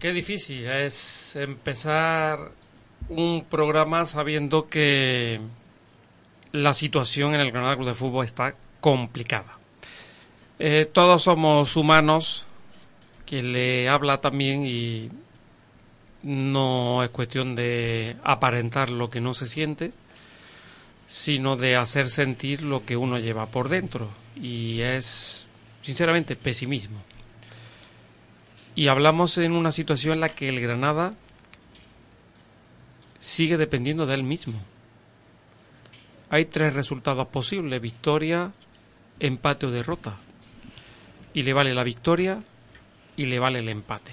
Qué difícil es empezar un programa sabiendo que la situación en el Granada Club de Fútbol está complicada. Eh, todos somos humanos, quien le habla también y no es cuestión de aparentar lo que no se siente, sino de hacer sentir lo que uno lleva por dentro. Y es, sinceramente, pesimismo. Y hablamos en una situación en la que el Granada sigue dependiendo de él mismo. Hay tres resultados posibles, victoria, empate o derrota. Y le vale la victoria y le vale el empate.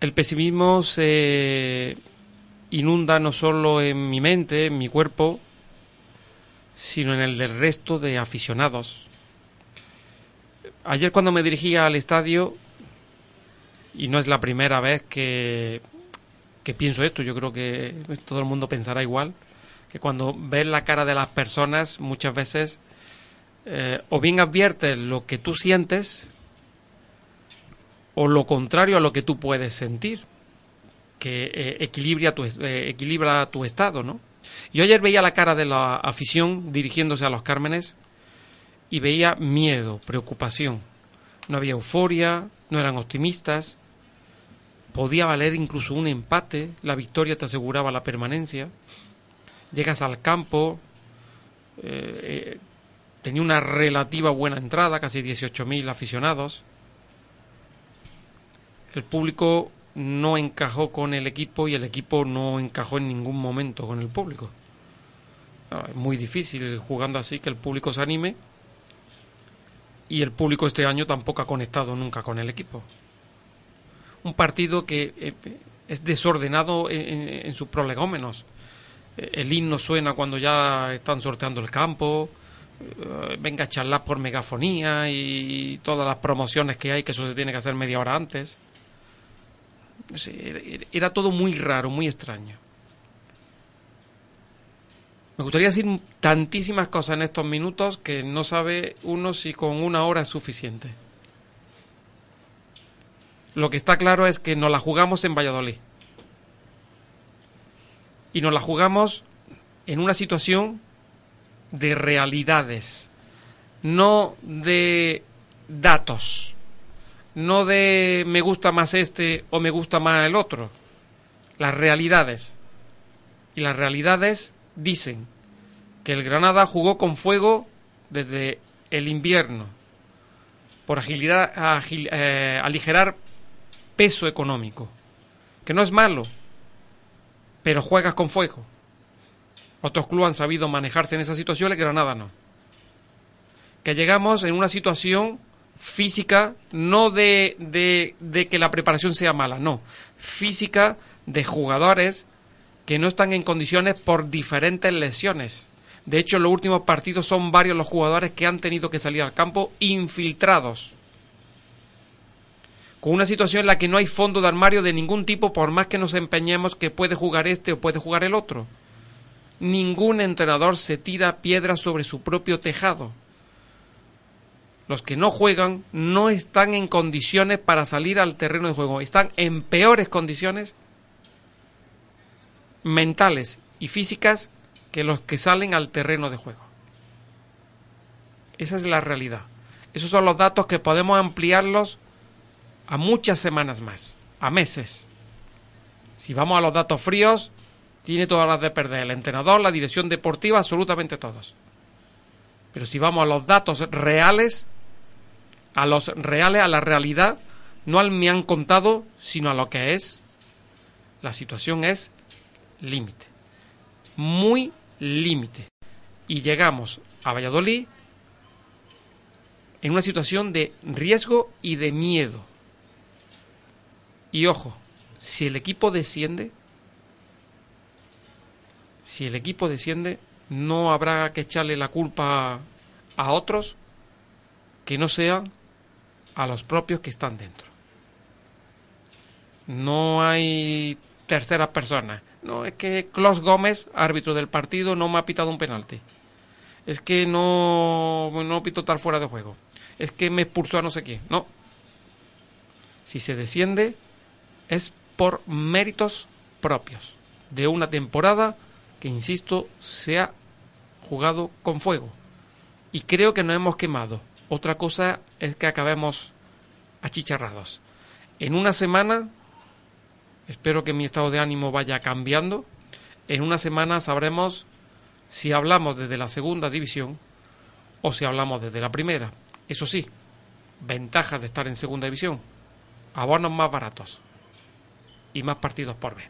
El pesimismo se inunda no solo en mi mente, en mi cuerpo, sino en el del resto de aficionados. Ayer cuando me dirigía al estadio, y no es la primera vez que, que pienso esto, yo creo que todo el mundo pensará igual, que cuando ves la cara de las personas muchas veces eh, o bien adviertes lo que tú sientes o lo contrario a lo que tú puedes sentir, que eh, equilibra, tu, eh, equilibra tu estado, ¿no? Yo ayer veía la cara de la afición dirigiéndose a los Cármenes y veía miedo, preocupación. No había euforia, no eran optimistas, podía valer incluso un empate, la victoria te aseguraba la permanencia. Llegas al campo, eh, tenía una relativa buena entrada, casi 18.000 aficionados. El público no encajó con el equipo y el equipo no encajó en ningún momento con el público. Ah, es muy difícil jugando así que el público se anime y el público este año tampoco ha conectado nunca con el equipo un partido que eh, es desordenado en, sus prolegómenos. Eh, el himno suena cuando ya están sorteando el campo, eh, venga a charlar por megafonía y todas las promociones que hay, que eso se tiene que hacer media hora antes. Era todo muy raro, muy extraño. Me gustaría decir tantísimas cosas en estos minutos que no sabe uno si con una hora es suficiente. Lo que está claro es que nos la jugamos en Valladolid. Y nos la jugamos en una situación de realidades, no de datos, no de me gusta más este o me gusta más el otro. Las realidades. Y las realidades dicen que el Granada jugó con fuego desde el invierno por agilidad, eh, aligerar peso económico, que no es malo, pero juegas con fuego. Otros clubes han sabido manejarse en esa situación, el Granada no. Que llegamos en una situación física, no de, de, de que la preparación sea mala, no, física de jugadores que no están en condiciones por diferentes lesiones. De hecho, en los últimos partidos son varios los jugadores que han tenido que salir al campo infiltrados con una situación en la que no hay fondo de armario de ningún tipo, por más que nos empeñemos que puede jugar este o puede jugar el otro. Ningún entrenador se tira piedras sobre su propio tejado. Los que no juegan no están en condiciones para salir al terreno de juego, están en peores condiciones mentales y físicas que los que salen al terreno de juego. Esa es la realidad. Esos son los datos que podemos ampliarlos a muchas semanas más, a meses. Si vamos a los datos fríos, tiene todas las de perder el entrenador, la dirección deportiva, absolutamente todos. Pero si vamos a los datos reales, a los reales, a la realidad, no al me han contado, sino a lo que es, la situación es límite. Muy límite. Y llegamos a Valladolid en una situación de riesgo y de miedo. Y ojo, si el equipo desciende, si el equipo desciende, no habrá que echarle la culpa a otros que no sean a los propios que están dentro. No hay terceras personas. No, es que Klaus Gómez, árbitro del partido, no me ha pitado un penalti. Es que no, no pito tal fuera de juego. Es que me expulsó a no sé quién. No, Si se desciende es por méritos propios de una temporada que, insisto, se ha jugado con fuego. Y creo que nos hemos quemado. Otra cosa es que acabemos achicharrados. En una semana, espero que mi estado de ánimo vaya cambiando, en una semana sabremos si hablamos desde la segunda división o si hablamos desde la primera. Eso sí, ventajas de estar en segunda división, abonos más baratos y más partidos por ver.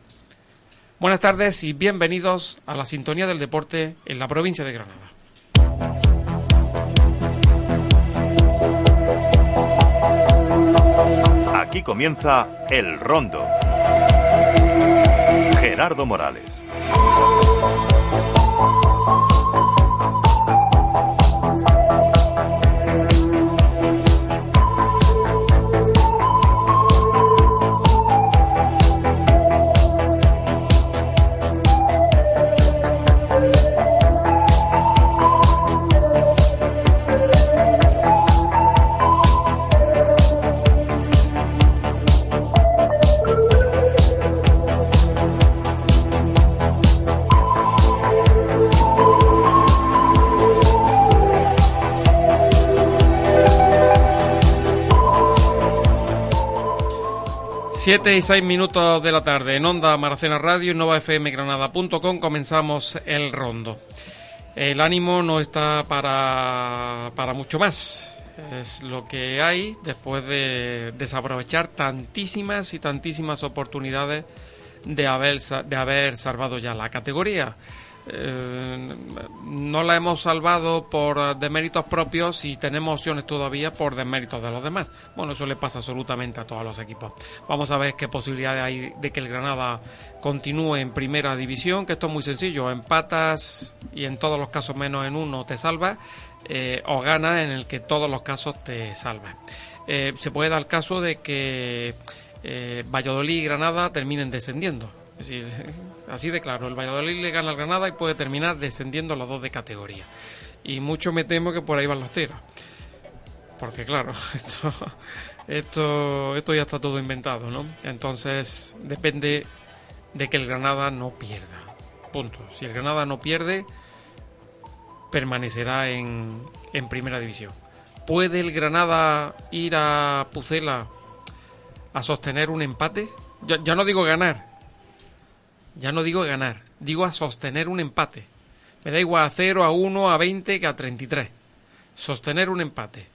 Buenas tardes y bienvenidos a la sintonía del deporte en la provincia de Granada. Aquí comienza El Rondo. Gerardo Morales. Siete y seis minutos de la tarde en Onda Maracena Radio y NovaFMGranada.com comenzamos el rondo. El ánimo no está para, para mucho más. Es lo que hay después de desaprovechar tantísimas y tantísimas oportunidades de haber, de haber salvado ya la categoría. Eh, no la hemos salvado por deméritos propios y tenemos opciones todavía por deméritos de los demás. Bueno, eso le pasa absolutamente a todos los equipos. Vamos a ver qué posibilidades hay de que el Granada continúe en primera división, que esto es muy sencillo, empatas y en todos los casos menos en uno te salva, eh, o gana en el que todos los casos te salva. Eh, se puede dar el caso de que Valladolid y Granada terminen descendiendo decir, así de claro, el Valladolid le gana al Granada y puede terminar descendiendo los dos de categoría. Y mucho me temo que por ahí van los tiros. Porque claro, esto, esto, esto ya está todo inventado, ¿no? Entonces depende de que el Granada no pierda. Punto. Si el Granada no pierde, permanecerá en, en primera división. ¿Puede el Granada ir a Pucela a sostener un empate? ya no digo ganar, ya no digo ganar, digo a sostener un empate. Me da igual a 0, a 1, a 20 que a 33. Sostener un empate.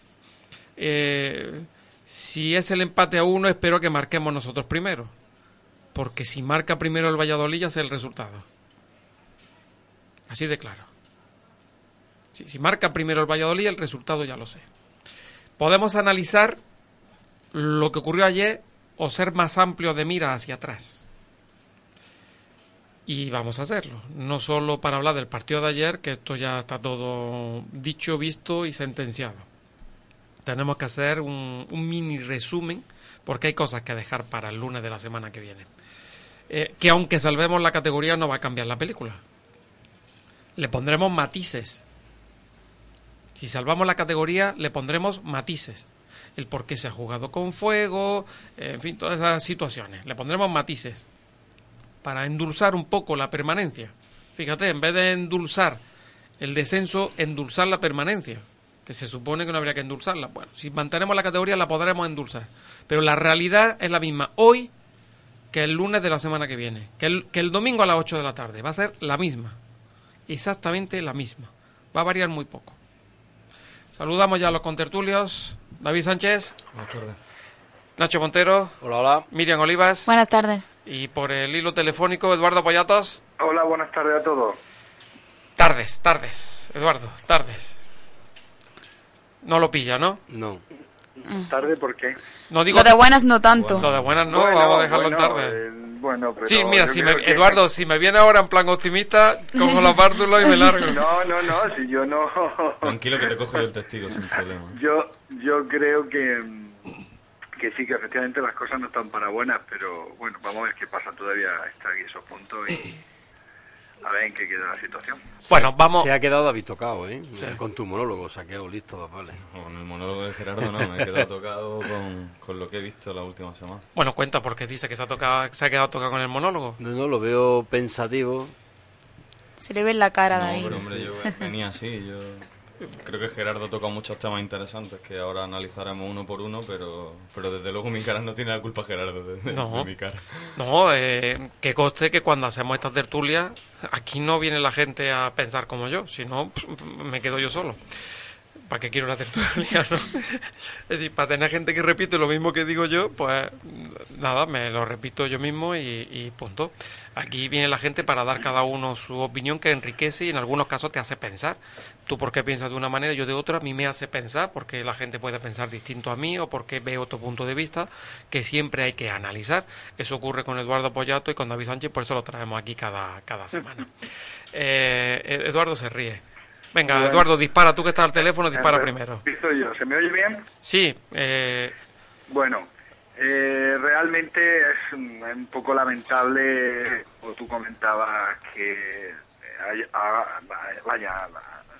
Eh, si es el empate a 1, espero que marquemos nosotros primero. Porque si marca primero el Valladolid, ya sé el resultado. Así de claro. Si, si marca primero el Valladolid, el resultado ya lo sé. Podemos analizar lo que ocurrió ayer o ser más amplio de mira hacia atrás y vamos a hacerlo. No solo para hablar del partido de ayer, que esto ya está todo dicho, visto y sentenciado. Tenemos que hacer un, mini resumen, porque hay cosas que dejar para el lunes de la semana que viene. Eh, que aunque salvemos la categoría, no va a cambiar la película. Le pondremos matices. Si salvamos la categoría, le pondremos matices. El por qué se ha jugado con fuego, en fin, todas esas situaciones. Le pondremos matices para endulzar un poco la permanencia. Fíjate, en vez de endulzar el descenso, endulzar la permanencia, que se supone que no habría que endulzarla. Bueno, si mantenemos la categoría la podremos endulzar, pero la realidad es la misma hoy que el lunes de la semana que viene, que el, que el domingo a las 8 de la tarde, va a ser la misma, exactamente la misma, va a variar muy poco. Saludamos ya a los contertulios. David Sánchez. Nacho Montero. Hola, hola. Miriam Olivas. Buenas tardes. Y por el hilo telefónico, Eduardo Poyatos. Hola, buenas tardes a todos. Tardes, tardes, Eduardo, tardes. No lo pilla, ¿no? No. ¿Tarde por qué? No digo Lo de buenas no tanto. Lo de buenas no, vamos a dejarlo en tarde. Eh, bueno, pero sí, mira, si me- que- Eduardo, si me viene ahora en plan optimista, cojo la bártula y me largo. No, no, no, si yo no... Tranquilo que te cojo yo el testigo sin problema. Yo, yo creo que, mm, que sí, que efectivamente las cosas no están para buenas, pero bueno, vamos a ver qué pasa. Todavía está aquí esos puntos y a ver en qué queda la situación. Bueno, vamos. Se ha quedado David tocado, ¿eh? Sí. Con tu monólogo, se ha quedado listo, vale. Con el monólogo de Gerardo no, me he quedado tocado con, con lo que he visto la última semana. Bueno, cuenta porque dice que se ha, tocado, se ha quedado tocado con el monólogo. No, no, lo veo pensativo. Se le ve en la cara No, David. pero hombre, yo venía así, yo creo que Gerardo toca muchos temas interesantes que ahora analizaremos uno por uno, pero, pero desde luego mi cara no tiene la culpa Gerardo de, de- No. de mi cara. No, eh, que conste que cuando hacemos estas tertulias, aquí no viene la gente a pensar como yo, sino me quedo yo solo. ¿Para qué quiero una tertulia, no? Es decir, para tener gente que repite lo mismo que digo yo, pues nada, me lo repito yo mismo y, y punto. Aquí viene la gente para dar cada uno su opinión que enriquece y en algunos casos te hace pensar. Tú porque piensas de una manera, yo de otra, a mí me hace pensar porque la gente puede pensar distinto a mí o porque ve otro punto de vista que siempre hay que analizar. Eso ocurre con Eduardo Pollato y con David Sánchez, por eso lo traemos aquí cada, cada semana. Eh, Eduardo se ríe. Venga, Bueno. Eduardo, dispara. Tú que estás al teléfono, dispara Empe- primero. yo. ¿Se me oye bien? Sí, eh, Bueno, eh, realmente es un, un poco lamentable, como tú comentabas, que a- vaya,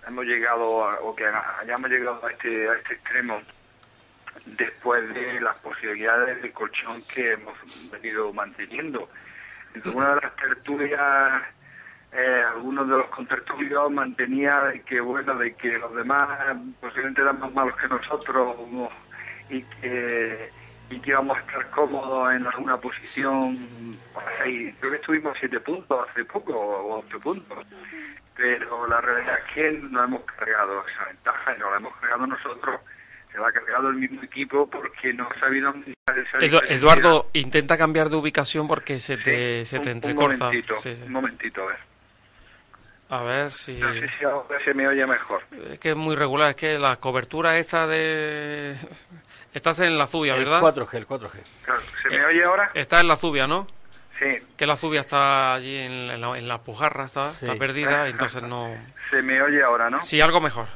hemos llegado a- o que hayamos llegado a este, a este extremo después de las posibilidades de colchón que hemos venido manteniendo. En una de las tertulias, eh, algunos de los contertulios mantenía de que bueno, de que los demás posiblemente eran más malos que nosotros y que y que íbamos a estar cómodos en alguna posición. Creo que estuvimos siete puntos hace poco o ocho puntos. Pero la realidad es que no hemos cargado esa ventaja y no la hemos cargado nosotros. Se la ha cargado el mismo equipo porque no ha sabido esa. Eduardo, intenta cambiar de ubicación porque se te, Sí, se te un- entrecorta. Un momentito, Sí, sí. un momentito, a ver. A ver si... No sé si ahora se me oye mejor. Es que es muy regular, es que la cobertura esta de... Estás en la Zubia, El ¿verdad? 4G, el 4G. Claro, ¿Se Eh, me oye ahora? Estás en la Zubia, ¿no? Sí. Que la Zubia está allí en la, en la pujarra, está, Sí. está perdida, entonces no... Se me oye ahora, ¿no? Sí, algo mejor.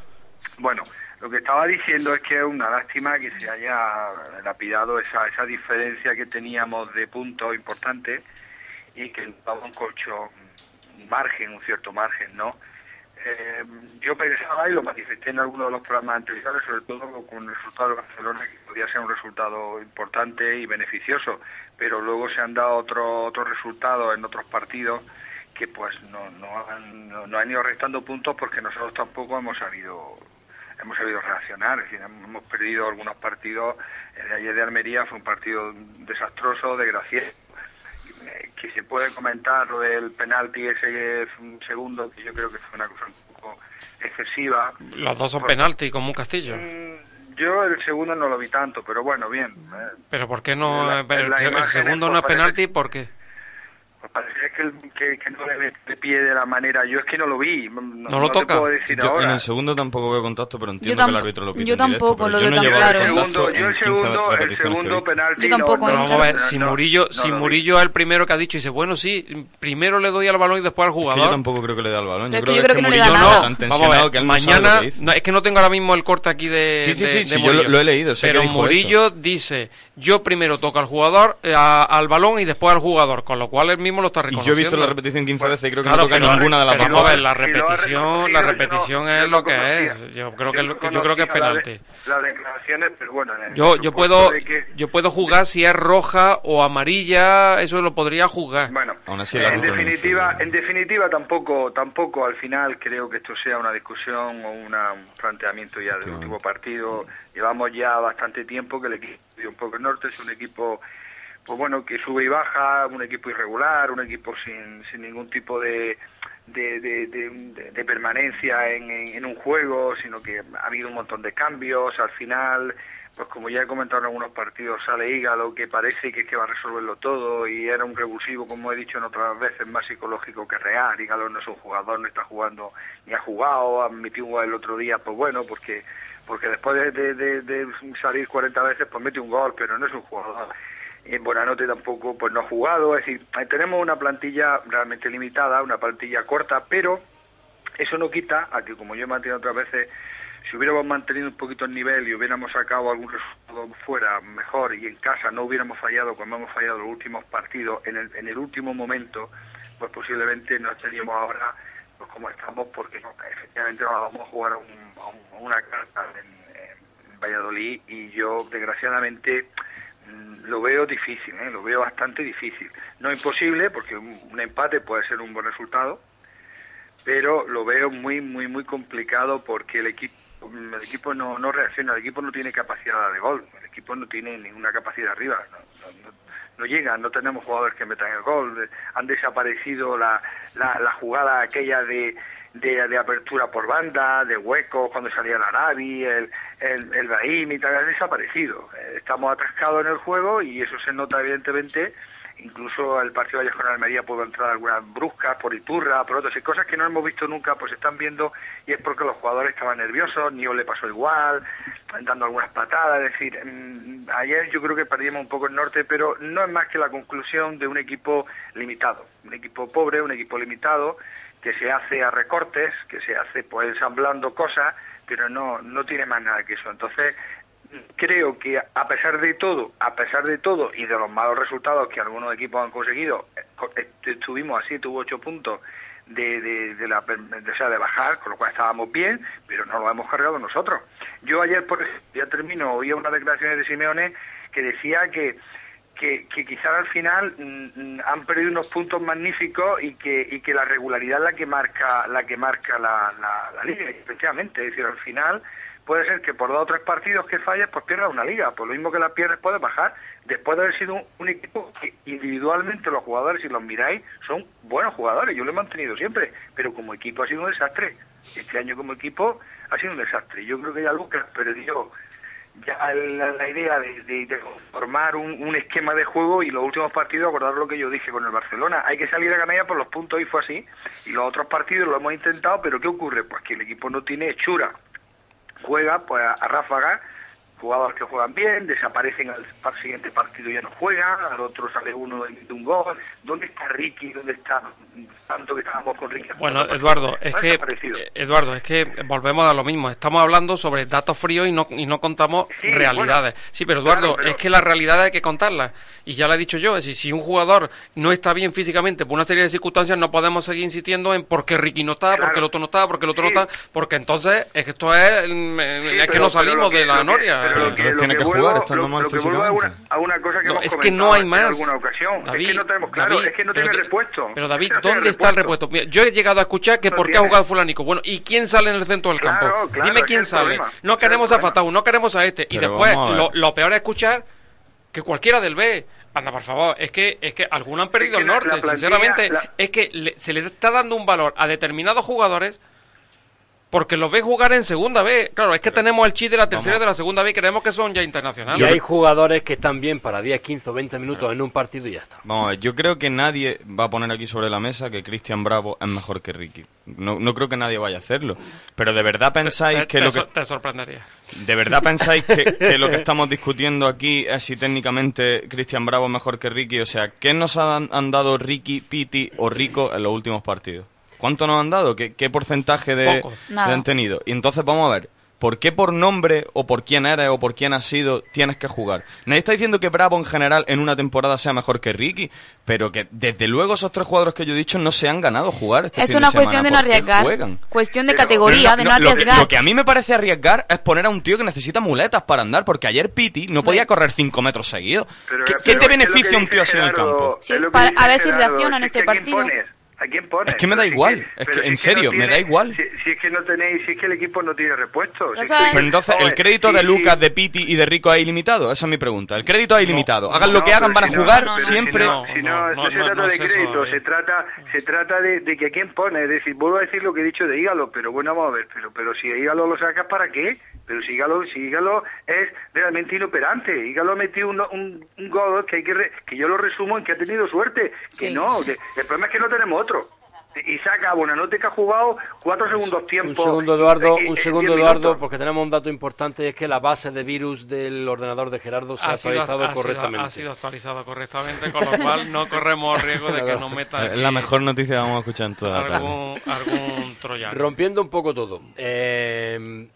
Bueno, lo que estaba diciendo es que es una lástima que se haya lapidado esa, esa diferencia que teníamos de puntos importantes y que nos daba un colchón, margen, un cierto margen, ¿no? Eh, yo pensaba y lo manifesté en algunos de los programas anteriores, sobre todo con el resultado de Barcelona, que podía ser un resultado importante y beneficioso, pero luego se han dado otros otros resultados en otros partidos que pues no, no, han, no han ido restando puntos porque nosotros tampoco hemos sabido hemos sabido reaccionar, es decir, hemos perdido algunos partidos, el de ayer de Almería fue un partido desastroso, desgraciado, que se puede comentar lo del penalti ese segundo, que yo creo que fue una cosa un poco excesiva. Los dos son penalti, como un castillo. Mm, Yo el segundo no lo vi tanto, pero bueno, bien. eh, Pero ¿por qué no? La- el, el imágenes, segundo pues, no es penalti, ¿por qué? pues parece que, el- que, que no le de pie de la manera. Yo es que no lo vi. No, ¿No lo toca? puedo decir Yo ahora. en el segundo tampoco veo contacto, pero entiendo que el árbitro lo pide yo directo, tampoco lo veo no tan claro. el segundo, yo el en 15 segundo, el segundo penalti. Yo tampoco, no, no, Vamos a ver, no, si no, Murillo, no si. Murillo es el primero que ha dicho, dice, bueno, sí, primero le doy al balón y después al Es que jugador. yo tampoco creo que le dé al balón. Yo creo, yo creo que no le da Murillo nada. está tan Vamos a ver, no mañana, no, es que no tengo ahora mismo el corte aquí de, Sí, sí, sí, yo lo- he leído, Pero Murillo dice, yo primero toco al jugador, eh, al balón y después al jugador, con lo cual él mismo lo está reconociendo. Yo he visto la repetición 15 veces y creo que Claro, no toca pero- ninguna de las dos vamos a ver, la repetición, la repetición es lo que es. Yo creo que, yo creo que es de- penalti. Las declaraciones, pero bueno. en el Yo, yo puedo, de que- yo puedo jugar si es roja o amarilla, eso lo podría jugar. Bueno, Aún así, el en definitiva, en definitiva tampoco, tampoco al final creo que esto sea una discusión o una- un planteamiento ya del último partido. Llevamos ya bastante tiempo que el equipo dio un poco el norte, es un equipo pues bueno que sube y baja, un equipo irregular, un equipo sin, sin ningún tipo de de, permanencia en, en- un juego, sino que ha habido un montón de cambios, al final pues como ya he comentado en algunos partidos, sale Hígalo, que parece que es que va a resolverlo todo y era un revulsivo, como he dicho en otras veces, más psicológico que real. Hígalo no es un jugador, no está jugando, ni ha jugado, admitió un gol el otro día, pues bueno, porque porque después de, de- de- de salir 40 veces, pues mete un gol, pero no es un jugador. En Buenanote tampoco pues no ha jugado, es decir, eh, tenemos una plantilla realmente limitada, una plantilla corta, pero eso no quita a que, como yo he mantenido otras veces, si hubiéramos mantenido un poquito el nivel y hubiéramos sacado algún resultado fuera mejor y en casa no hubiéramos fallado como hemos fallado los últimos partidos, en el, en el último momento pues posiblemente no estaríamos ahora pues como estamos, porque no, efectivamente nos vamos a jugar a, un- una carta en, Valladolid y yo desgraciadamente lo veo difícil, ¿eh? lo veo bastante difícil. No imposible, porque un, empate puede ser un buen resultado, pero lo veo muy, muy, muy complicado porque el equipo, el equipo no, no reacciona, el equipo no tiene capacidad de gol, el equipo no tiene ninguna capacidad arriba, no, llega, no tenemos jugadores que metan el gol, han desaparecido la, la jugada aquella de, de, apertura por banda, de huecos cuando salía el Arabi, el, el, el Brahim y tal, desaparecido. Eh, Estamos atascados en el juego y eso se nota evidentemente incluso el partido de con Almería pudo entrar algunas bruscas por Iturra, por otras y cosas que no hemos visto nunca, pues están viendo y es porque los jugadores estaban nerviosos, Nio le pasó igual, dando algunas patadas, es decir, mm, ayer yo creo que perdimos un poco el norte, pero no es más que la conclusión de un equipo limitado, un equipo pobre, un equipo limitado, que se hace a recortes, que se hace pues ensamblando cosas, pero no, no tiene más nada que eso. Entonces, creo que a pesar de todo, a pesar de todo y de los malos resultados que algunos equipos han conseguido, eh, estuvimos a 7 u 8 puntos de, de, la, de, o de bajar, con lo cual estábamos bien, pero no lo hemos cargado nosotros. Yo ayer, por ya termino, oía unas declaraciones de Simeone que decía que que, que quizás al final mm, mm, han perdido unos puntos magníficos y que, que la regularidad es la que marca la que marca la, liga, efectivamente, es decir, al final puede ser que por dos o tres partidos que falles, pues pierdas una liga, por lo mismo que la pierdes puedes bajar, después de haber sido un, equipo que individualmente los jugadores, si los miráis, son buenos jugadores, yo lo he mantenido siempre, pero como equipo ha sido un desastre, este año como equipo ha sido un desastre, yo creo que ya Lucas perdió ya la, idea de, formar un, esquema de juego y los últimos partidos, acordar lo que yo dije con el Barcelona, hay que salir a ganar por los puntos y fue así, y los otros partidos lo hemos intentado, pero ¿qué ocurre? Pues que el equipo no tiene hechura, juega pues a, a ráfagas, jugadores que juegan bien, desaparecen al, al siguiente partido y ya no juegan, al otro sale uno de un gol, ¿dónde está Ricky? ¿Dónde está tanto que estábamos con Ricky? Bueno, Eduardo, es que eh, Eduardo, es que volvemos a lo mismo. Estamos hablando sobre datos fríos y no y no contamos Sí, realidades. bueno, sí, pero Eduardo, claro, pero- es que las realidades hay que contarlas. Y ya lo he dicho yo, es decir, si un jugador no está bien físicamente por una serie de circunstancias, no podemos seguir insistiendo en por qué Ricky no está, por qué Claro. el otro no está, por qué el otro Sí. no está, porque entonces es que esto es, mm, Sí, es que pero- no salimos que- de la noria. Pero lo Entonces tiene que vuelvo- jugar estando lo- mal lo que vuelvo a una, físicamente. a una cosa que No, hemos es que no hay en más. alguna ocasión. es que no tenemos claro, David, es que no pero tiene que- repuesto. Pero David, No ¿dónde está el repuesto? Mira, yo he llegado a escuchar que No por qué tiene. ha jugado fulanico. Bueno, ¿y quién sale en el centro del Claro, campo? claro, Dime quién sale. problema. No queremos a Fatau, no queremos a este. Y después, lo, peor es escuchar que cualquiera del B. Anda, por favor, es que, es que algunos han perdido que el norte. plantilla- Sinceramente, la- es que le- se le está dando un valor a determinados jugadores porque los ve jugar en segunda B. Claro, es que tenemos el chip de la tercera y de la segunda B y creemos que son ya internacionales. Y hay jugadores que están bien para 10, 15 o 20 minutos en un partido y ya está. Vamos a ver, yo creo que nadie va a poner aquí sobre la mesa que Cristian Bravo es mejor que Ricky. No, no creo que nadie vaya a hacerlo. Pero de verdad pensáis te, que te lo que... te sorprendería. ¿De verdad pensáis que, que lo que estamos discutiendo aquí es si técnicamente Cristian Bravo es mejor que Ricky? O sea, ¿qué nos han, han dado Ricky, Piti o Rico en los últimos partidos? ¿Cuánto nos han dado? ¿Qué, qué porcentaje de, han tenido? Y entonces vamos a ver, ¿por qué por nombre o por quién eres o por quién has sido tienes que jugar? Nadie está diciendo que Bravo en general en una temporada sea mejor que Ricky, pero que desde luego esos tres jugadores que yo he dicho no se han ganado jugar este Es fin una cuestión de no ¿Por qué arriesgar. juegan? Cuestión de Pero- categoría, Pero de no- no lo que- arriesgar. Lo que a mí me parece arriesgar es poner a un tío que necesita muletas para andar, porque ayer Piti no podía correr 5 metros seguidos. ¿Qué, te beneficia un tío así en el campo? Sí, para- a ver si reacciona en este es que ¿a quién partido. ¿A quién pones? Es que me da Pero si igual, que- es pero que si en serio, me tiene- da igual. Si, si es que no tenéis, si es que el equipo no tiene repuestos. Pero si Pues entonces, ¿el crédito de sí. Lucas, de Piti y de Rico es ilimitado? Esa es mi pregunta. El crédito es ilimitado. Hagan No, lo que hagan, pero van a si no- jugar no, no, siempre... Si No, no, si no, no, no, no se no, trata no de crédito, David. se trata, se trata de, de que a quién pone, es decir, vuelvo a decir lo que he dicho de Hígalo, pero bueno, vamos a ver, pero, pero si Hígalo lo sacas, ¿para qué? Pero si Hígalo, si Hígalo es realmente inoperante, Hígalo ha metido un, un, un gol que hay que, re- que yo lo resumo en que ha tenido suerte, que Sí. no, que- el problema es que no tenemos otro. Y saca a Bonanote que ha jugado cuatro segundos Un tiempo. segundo, Eduardo, y- y- un en segundo, Eduardo, porque tenemos un dato importante y es que la base de virus del ordenador de Gerardo se ha, Ha sido, actualizado ha sido- correctamente. ha sido actualizado correctamente, con lo cual no corremos riesgo de que nos meta Es la mejor noticia que vamos a escuchar en toda la tarde. algún, algún troyano. Rompiendo un poco todo. eh,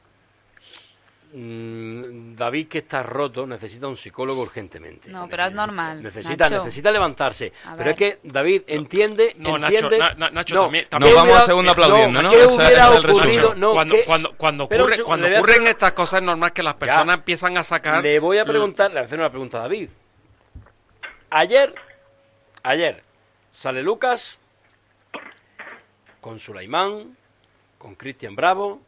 David que está roto necesita un psicólogo urgentemente. No, pero es normal. Necesita, Nacho. necesita levantarse. Pero es que David entiende, No, Nacho, entiende. Na- Na- Nacho, No, también- ¿qué también- Nos vamos a segundo aplaudiendo, ¿no? ¿Qué hubiera ese es el ocurrido? resumen. No, cuando, ¿qué- cuando, cuando, Espera un ocurre- segundo, cuando le voy a ocurren hacer- estas cosas es normal que las Ya. personas empiezan a sacar... Le voy a preguntar, le voy a hacer una pregunta a David. Ayer, ayer, sale Lucas con Sulaimán, con Cristian Bravo,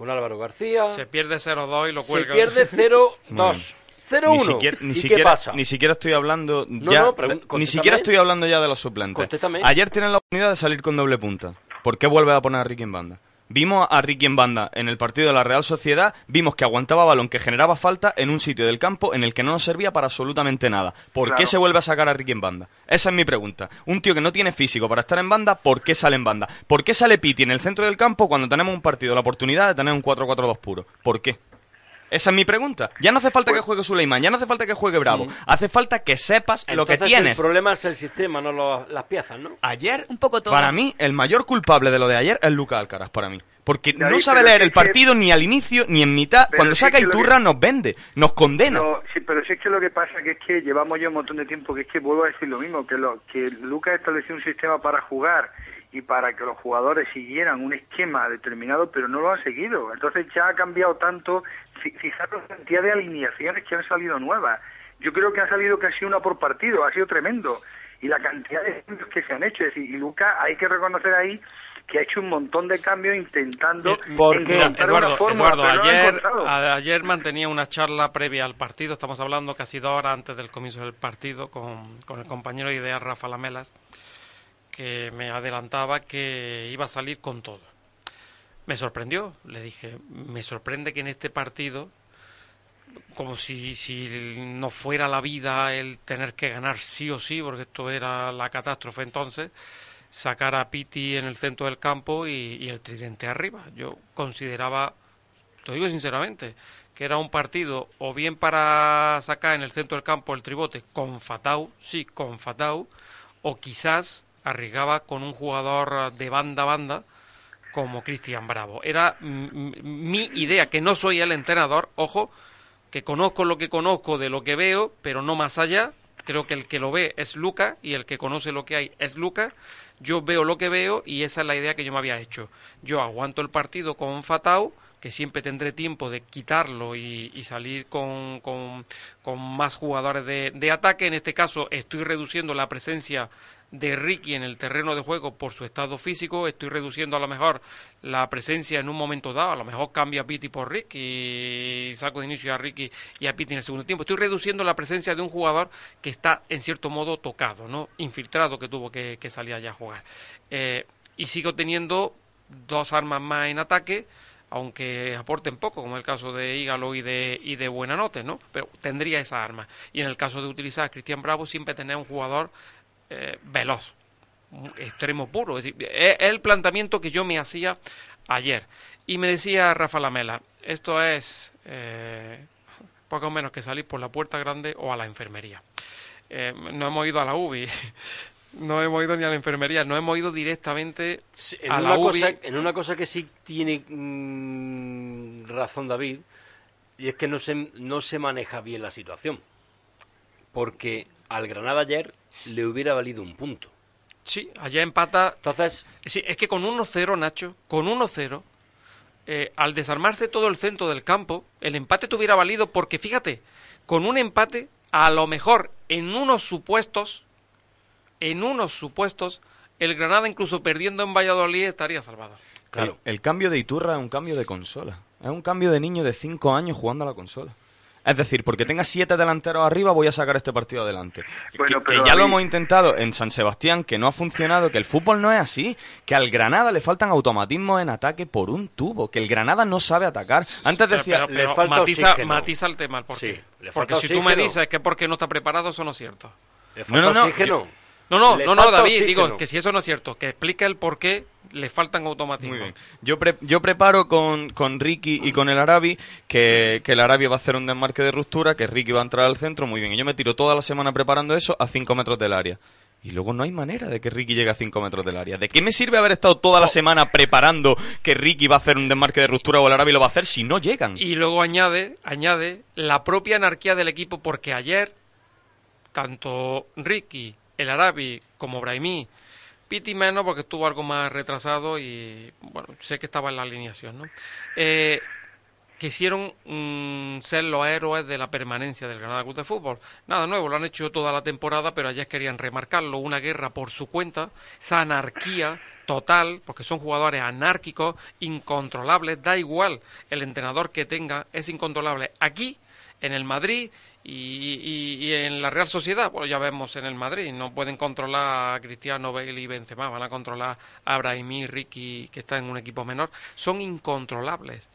con Álvaro García. Se pierde 0-2 y lo Se cuelga. pierde 0-2. 0-1. Ni siquiera, ni, ¿Y qué siquiera, pasa? ni siquiera estoy hablando No, ya, no, de- ni siquiera estoy hablando ya de los suplentes. Contéstame. Ayer tienen la oportunidad de salir con doble punta. ¿Por qué vuelve a poner a Ricky en banda? Vimos a Ricky en banda en el partido de la Real Sociedad, vimos que aguantaba balón, que generaba falta en un sitio del campo en el que no nos servía para absolutamente nada. ¿Por qué se vuelve a sacar a Ricky en banda? Esa es mi pregunta. Un tío que no tiene físico para estar en banda, ¿por qué sale en banda? ¿Por qué sale Piti en el centro del campo cuando tenemos un partido, la oportunidad de tener un 4-4-2 puro? ¿Por qué? Esa es mi pregunta. Ya no hace falta que juegue Suleiman, ya no hace falta que juegue Bravo. Hace falta que sepas lo que tienes. El problema es el sistema, no lo- las piezas, ¿no? Ayer, Un poco todo. para mí, el mayor culpable de lo de ayer es Lucas Alcaraz, para mí. Porque no sabe leer el que- partido ni al inicio ni en mitad. Pero Cuando si saca Iturra que- nos vende, nos condena. No, sí, pero sí es que lo que pasa que es que llevamos ya un montón de tiempo que es que vuelvo a decir lo mismo, que lo que Lucas estableció un sistema para jugar y para que los jugadores siguieran un esquema determinado, pero no lo han seguido. Entonces ya ha cambiado tanto, fi- fijaros la cantidad de alineaciones que han salido nuevas. Yo creo que ha salido casi una por partido, ha sido tremendo. Y la cantidad de cambios que se han hecho, es decir, y Lucas hay que reconocer ahí que ha hecho un montón de cambios intentando Porque- encontrar Eduardo, una fórmula, Eduardo, pero no ayer, a- ayer mantenía una charla previa al partido, estamos hablando casi dos horas antes del comienzo del partido con, con el compañero de idea Rafa Lamelas, que me adelantaba que iba a salir con todo. Me sorprendió, le dije, me sorprende que en este partido, como si, si no fuera la vida el tener que ganar sí o sí, porque esto era la catástrofe entonces, sacar a Piti en el centro del campo y, y el tridente arriba. Yo consideraba, lo digo sinceramente, que era un partido o bien para sacar en el centro del campo el tribote con Fatau, sí, con Fatau, o quizás arriesgaba con un jugador de banda a banda como Cristian Bravo. Era mi idea, que no soy el entrenador, ojo, que conozco lo que conozco de lo que veo, pero no más allá. Creo que el que lo ve es Luca y el que conoce lo que hay es Luca. Yo veo lo que veo y esa es la idea que yo me había hecho. Yo aguanto el partido con Fatau, que siempre tendré tiempo de quitarlo y, y salir con, con, con más jugadores de, de ataque. En este caso estoy reduciendo la presencia de Ricky en el terreno de juego por su estado físico, estoy reduciendo a lo mejor la presencia en un momento dado, a lo mejor cambio a Piti por Ricky y saco de inicio a Ricky y a Piti en el segundo tiempo. Estoy reduciendo la presencia de un jugador que está en cierto modo tocado, ¿no? Infiltrado que tuvo que, que salir allá a jugar. Eh, y sigo teniendo dos armas más en ataque, aunque aporten poco, como el caso de Ígalo y de, y de Buenanote, ¿no? Pero tendría esa arma. Y en el caso de utilizar a Cristian Bravo, siempre tener un jugador eh, veloz, un extremo puro. Es decir, es el planteamiento que yo me hacía ayer. Y me decía Rafa Lamela, esto es eh, poco menos que salir por la puerta grande o a la enfermería. Eh, no hemos ido a la UBI, no hemos ido ni a la enfermería, no hemos ido directamente En a una, la UBI. cosa, en una cosa que sí tiene mm, razón David, y es que no se, no se maneja bien la situación. Porque al Granada ayer le hubiera valido un punto. Sí, allá empata. Entonces, Sí, es que con 1-0, Nacho, con 1-0, eh, al desarmarse todo el centro del campo, el empate te hubiera valido porque, fíjate, con un empate, a lo mejor en unos supuestos, en unos supuestos, el Granada incluso perdiendo en Valladolid estaría salvado. claro. El, el cambio de Iturra es un cambio de consola. Es un cambio de niño de 5 años jugando a la consola. Es decir, porque tenga siete delanteros arriba, voy a sacar este partido adelante. Bueno, que, pero que ya lo hemos intentado en San Sebastián, que no ha funcionado, que el fútbol no es así, que al Granada le faltan automatismos en ataque por un tubo, que el Granada no sabe atacar. Antes Pero- decía, pero, pero le falta matiza, matiza el tema, Sí, Porque si tú me dices que porque no está preparado, eso no es cierto. Le No, no, no. No, no, Le no, no, David, oxígeno. digo que si eso no es cierto, que explica el por qué le faltan automatismos. Muy bien. Yo, pre- yo preparo con, con Ricky y con el Arabi que, que el Arabi va a hacer un desmarque de ruptura, que Ricky va a entrar al centro, muy bien. Y yo me tiro toda la semana preparando eso a 5 metros del área. Y luego no hay manera de que Ricky llegue a 5 metros del área. ¿De qué me sirve haber estado toda la semana preparando que Ricky va a hacer un desmarque de ruptura o el Arabi lo va a hacer si no llegan? Y luego añade, añade la propia anarquía del equipo porque ayer tanto Ricky, el Arabi como Brahimi, Piti menos porque estuvo algo más retrasado y bueno, sé que estaba en la alineación, ¿no? Eh, quisieron mm, ser los héroes de la permanencia del Granada Club de Fútbol. Nada nuevo, lo han hecho toda la temporada, pero ayer querían remarcarlo, una guerra por su cuenta, esa anarquía total, porque son jugadores anárquicos, incontrolables, da igual el entrenador que tenga, es incontrolable. Aquí, en el Madrid y, y, en la Real Sociedad, pues ya vemos en el Madrid, no pueden controlar a Cristiano, Bale y Benzema, van a controlar a Brahimi, Ricky, que está en un equipo menor, son incontrolables.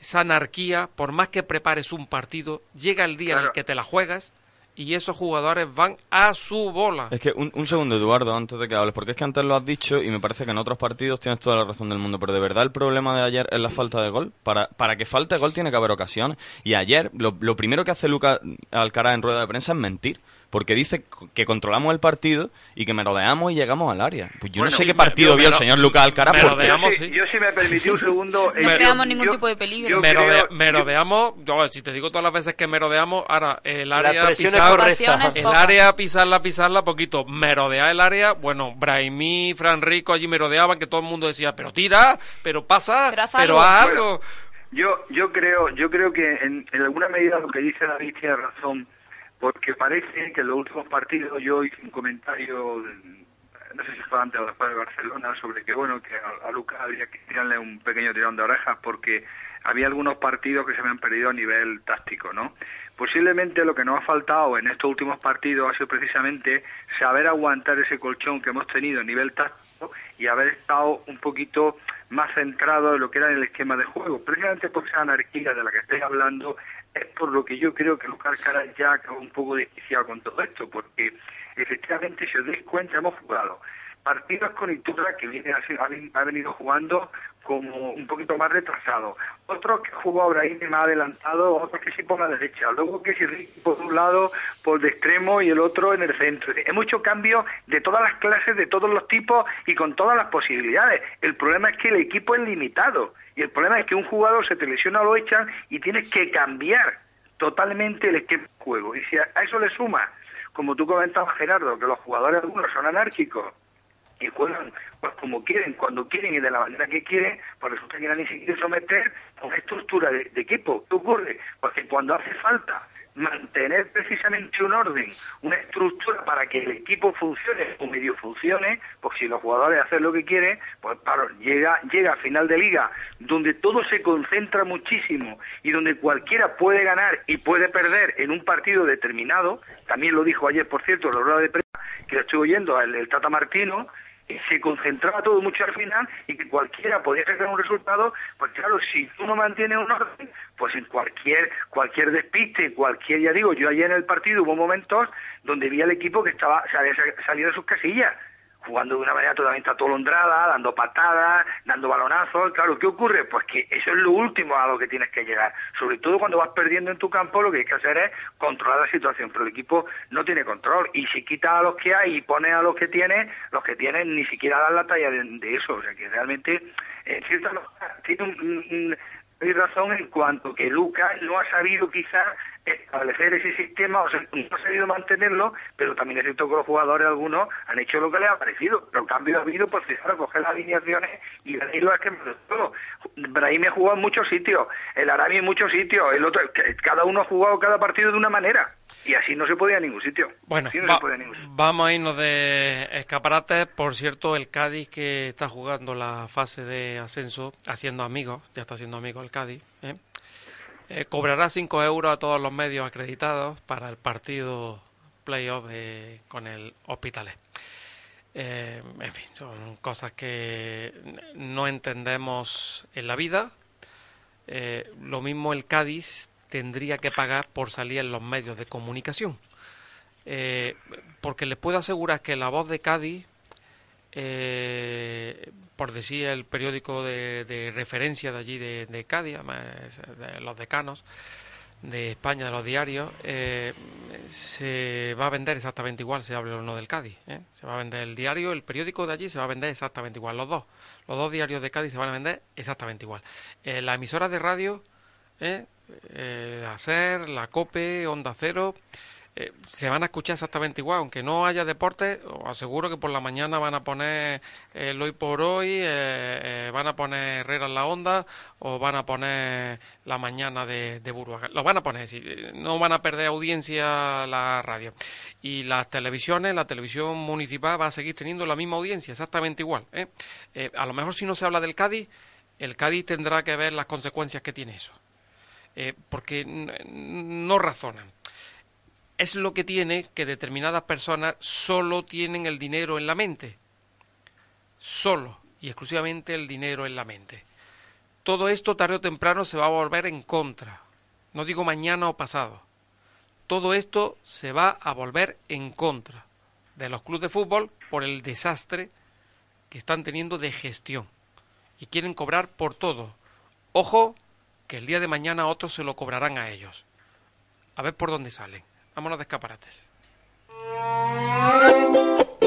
Esa anarquía, por más que prepares un partido, llega el día en el que te la juegas y esos jugadores van a su bola. Es que un, un, segundo, Eduardo, antes de que hables, porque es que antes lo has dicho y me parece que en otros partidos tienes toda la razón del mundo, pero de verdad el problema de ayer es la falta de gol. Para, para que falte gol tiene que haber ocasiones. Y ayer lo, lo primero que hace Lucas Alcaraz en rueda de prensa es mentir porque dice que controlamos el partido y que merodeamos y llegamos al área. Pues yo no sé qué partido vio el señor Lucas Alcaraz. Porque... Yo, sí, yo sí me permití un segundo. no creamos ningún tipo de peligro. Merode, merodeamos, yo, si te digo todas las veces que merodeamos, ahora el área pisar, el área pisarla, pisarla poquito, merodear el área, bueno, Brahimi, Fran Rico allí merodeaban que todo el mundo decía, pero tira, pero pasa, pero, haz algo. yo, yo creo, yo creo que en, en alguna medida lo que dice David tiene razón porque parece que en los últimos partidos yo hice un comentario, no sé si fue antes o después de Barcelona, sobre que bueno, que a, Lucas había que tirarle un pequeño tirón de orejas porque había algunos partidos que se me han perdido a nivel táctico, ¿no? Posiblemente lo que nos ha faltado en estos últimos partidos ha sido precisamente saber aguantar ese colchón que hemos tenido a nivel táctico y haber estado un poquito más centrado en lo que era el esquema de juego. Precisamente por esa anarquía de la que estoy hablando es por lo que yo creo que Lucas Caras ya acabó un poco desquiciado con todo esto, porque efectivamente, si os dais cuenta, hemos jugado partidos con Iturra que viene, ha, venido jugando como un poquito más retrasado, otros que jugó ahora ahí más adelantado, otros que sí por la derecha, luego que si por un lado por de extremo y el otro en el centro. Hay mucho cambio de todas las clases, de todos los tipos y con todas las posibilidades. El problema es que el equipo es limitado y el problema es que un jugador se te lesiona o lo echan y tienes que cambiar totalmente el esquema de juego. Y si a eso le suma, como tú comentabas Gerardo, que los jugadores algunos son anárquicos, y juegan pues como quieren, cuando quieren y de la manera que quieren, pues resulta que no ni siquiera someter a una estructura de, equipo. ¿Qué ocurre? Porque cuando hace falta mantener precisamente un orden, una estructura para que el equipo funcione o medio funcione, pues si los jugadores hacen lo que quieren, pues claro, llega, llega a final de liga donde todo se concentra muchísimo y donde cualquiera puede ganar y puede perder en un partido determinado, también lo dijo ayer, por cierto, la rueda de prensa que lo estoy oyendo, el, el Tata Martino, se concentraba todo mucho al final y que cualquiera podía sacar un resultado, pues claro, si tú no mantienes un orden, pues en cualquier, cualquier despiste, cualquier, ya digo, yo ayer en el partido hubo momentos donde vi al equipo que estaba, se había salido de sus casillas, jugando de una manera totalmente atolondrada, dando patadas, dando balonazos. Claro, ¿qué ocurre? Pues que eso es lo último a lo que tienes que llegar. Sobre todo cuando vas perdiendo en tu campo, lo que hay que hacer es controlar la situación. Pero el equipo no tiene control. Y si quita a los que hay y pone a los que tiene, los que tienen ni siquiera dan la talla de, eso. O sea que realmente, en cierta tiene un razón en cuanto que Lucas no ha sabido quizás establecer ese sistema, o sea, no ha sabido mantenerlo, pero también es cierto que los jugadores algunos han hecho lo que les ha parecido, pero el cambio ha habido por fijar, coger las alineaciones y lo es que todo. Brahim ha jugado en muchos sitios, el Arabi en muchos sitios, el otro, cada uno ha jugado cada partido de una manera. Y así no se podía a ningún sitio. Bueno, vamos a irnos de escaparates. Por cierto, el Cádiz que está jugando la fase de ascenso, haciendo amigos, ya está haciendo amigos el Cádiz, ¿eh? Eh, cobrará 5 euros a todos los medios acreditados para el partido playoff con el Hospitalet. Eh, en fin, son cosas que no entendemos en la vida. lo mismo el Cádiz tendría que pagar por salir en los medios de comunicación. Eh, porque les puedo asegurar que la voz de Cádiz, eh, por decir el periódico de, referencia de allí de, Cádiz, de los decanos, de España, de los diarios, eh, se va a vender exactamente igual, se hable o no del Cádiz. ¿eh? Se va a vender el diario, el periódico de allí se va a vender exactamente igual, los dos. Los dos diarios de Cádiz se van a vender exactamente igual. Eh, las emisoras de radio, la la COPE, Onda Cero, eh, se van a escuchar exactamente igual, aunque no haya deporte, os aseguro que por la mañana van a poner el hoy por hoy, eh, eh, van a poner Herrera en la onda o van a poner la mañana de, de. Lo van a poner, no van a perder audiencia la radio. Y las televisiones, la televisión municipal va a seguir teniendo la misma audiencia, exactamente igual. a lo mejor si no se habla del Cádiz, el Cádiz tendrá que ver las consecuencias que tiene eso. porque no razonan es lo que tiene que determinadas personas solo tienen el dinero en la mente. Solo y exclusivamente el dinero en la mente. Todo esto tarde o temprano se va a volver en contra. No digo mañana o pasado. Todo esto se va a volver en contra de los clubes de fútbol por el desastre que están teniendo de gestión. Y quieren cobrar por todo. Ojo, que el día de mañana otros se lo cobrarán a ellos. A ver por dónde salen. Vámonos de escaparates.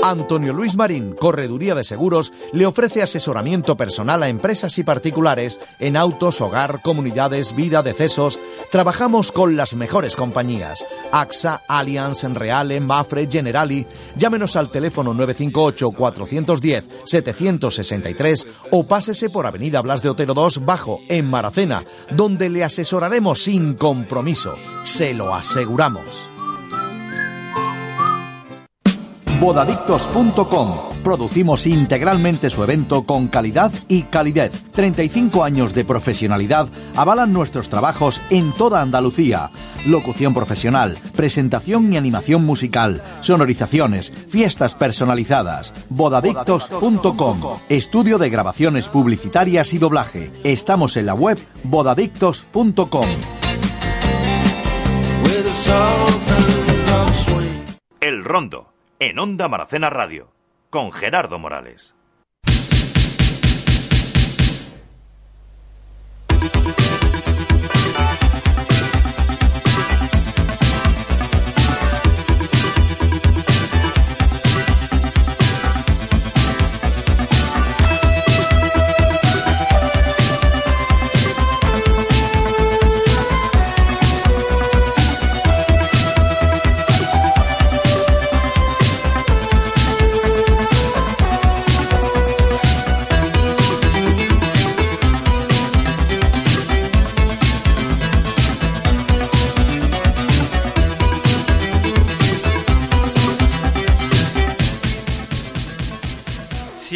Antonio Luis Marín, Correduría de Seguros, le ofrece asesoramiento personal a empresas y particulares en autos, hogar, comunidades, vida, decesos. Trabajamos con las mejores compañías. AXA, Allianz, Reale, Mafre, Generali. Llámenos al teléfono 958-410-763 o pásese por Avenida Blas de Otero 2 Bajo, en Maracena, donde le asesoraremos sin compromiso. Se lo aseguramos. Bodadictos.com. Producimos integralmente su evento con calidad y calidez. 35 años de profesionalidad avalan nuestros trabajos en toda Andalucía. Locución profesional, presentación y animación musical, sonorizaciones, fiestas personalizadas. Bodadictos.com. Estudio de grabaciones publicitarias y doblaje. Estamos en la web bodadictos.com. El Rondo en Onda Maracena Radio, con Gerardo Morales.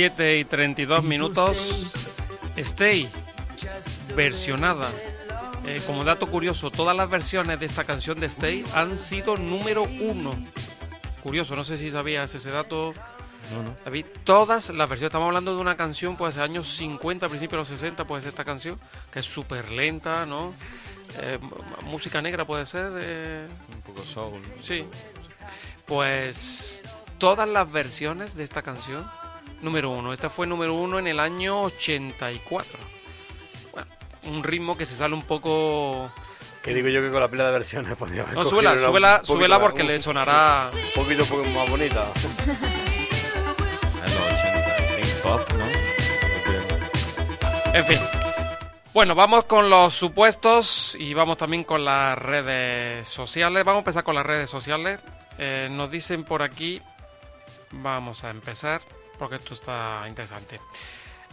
7 y 32 minutos. Stay, versionada. Eh, como dato curioso, todas las versiones de esta canción de Stay han sido número uno. Curioso, no sé si sabías ese dato. No, no. David, todas las versiones, estamos hablando de una canción pues de años 50, principios de los 60, pues esta canción, que es súper lenta, ¿no? Eh, música negra puede ser. Eh, Un poco soul. Sí. Pues todas las versiones de esta canción número uno. Esta fue número uno en el año 84. Bueno, un ritmo que se sale un poco... Que digo yo que con la pila de versiones podía No, súbela, súbela, súbela porque le sonará... Un poquito más bonita. En fin. Bueno, vamos con los supuestos y vamos también con las redes sociales. Vamos a empezar con las redes sociales. Eh, nos dicen por aquí, vamos a empezar porque esto está interesante.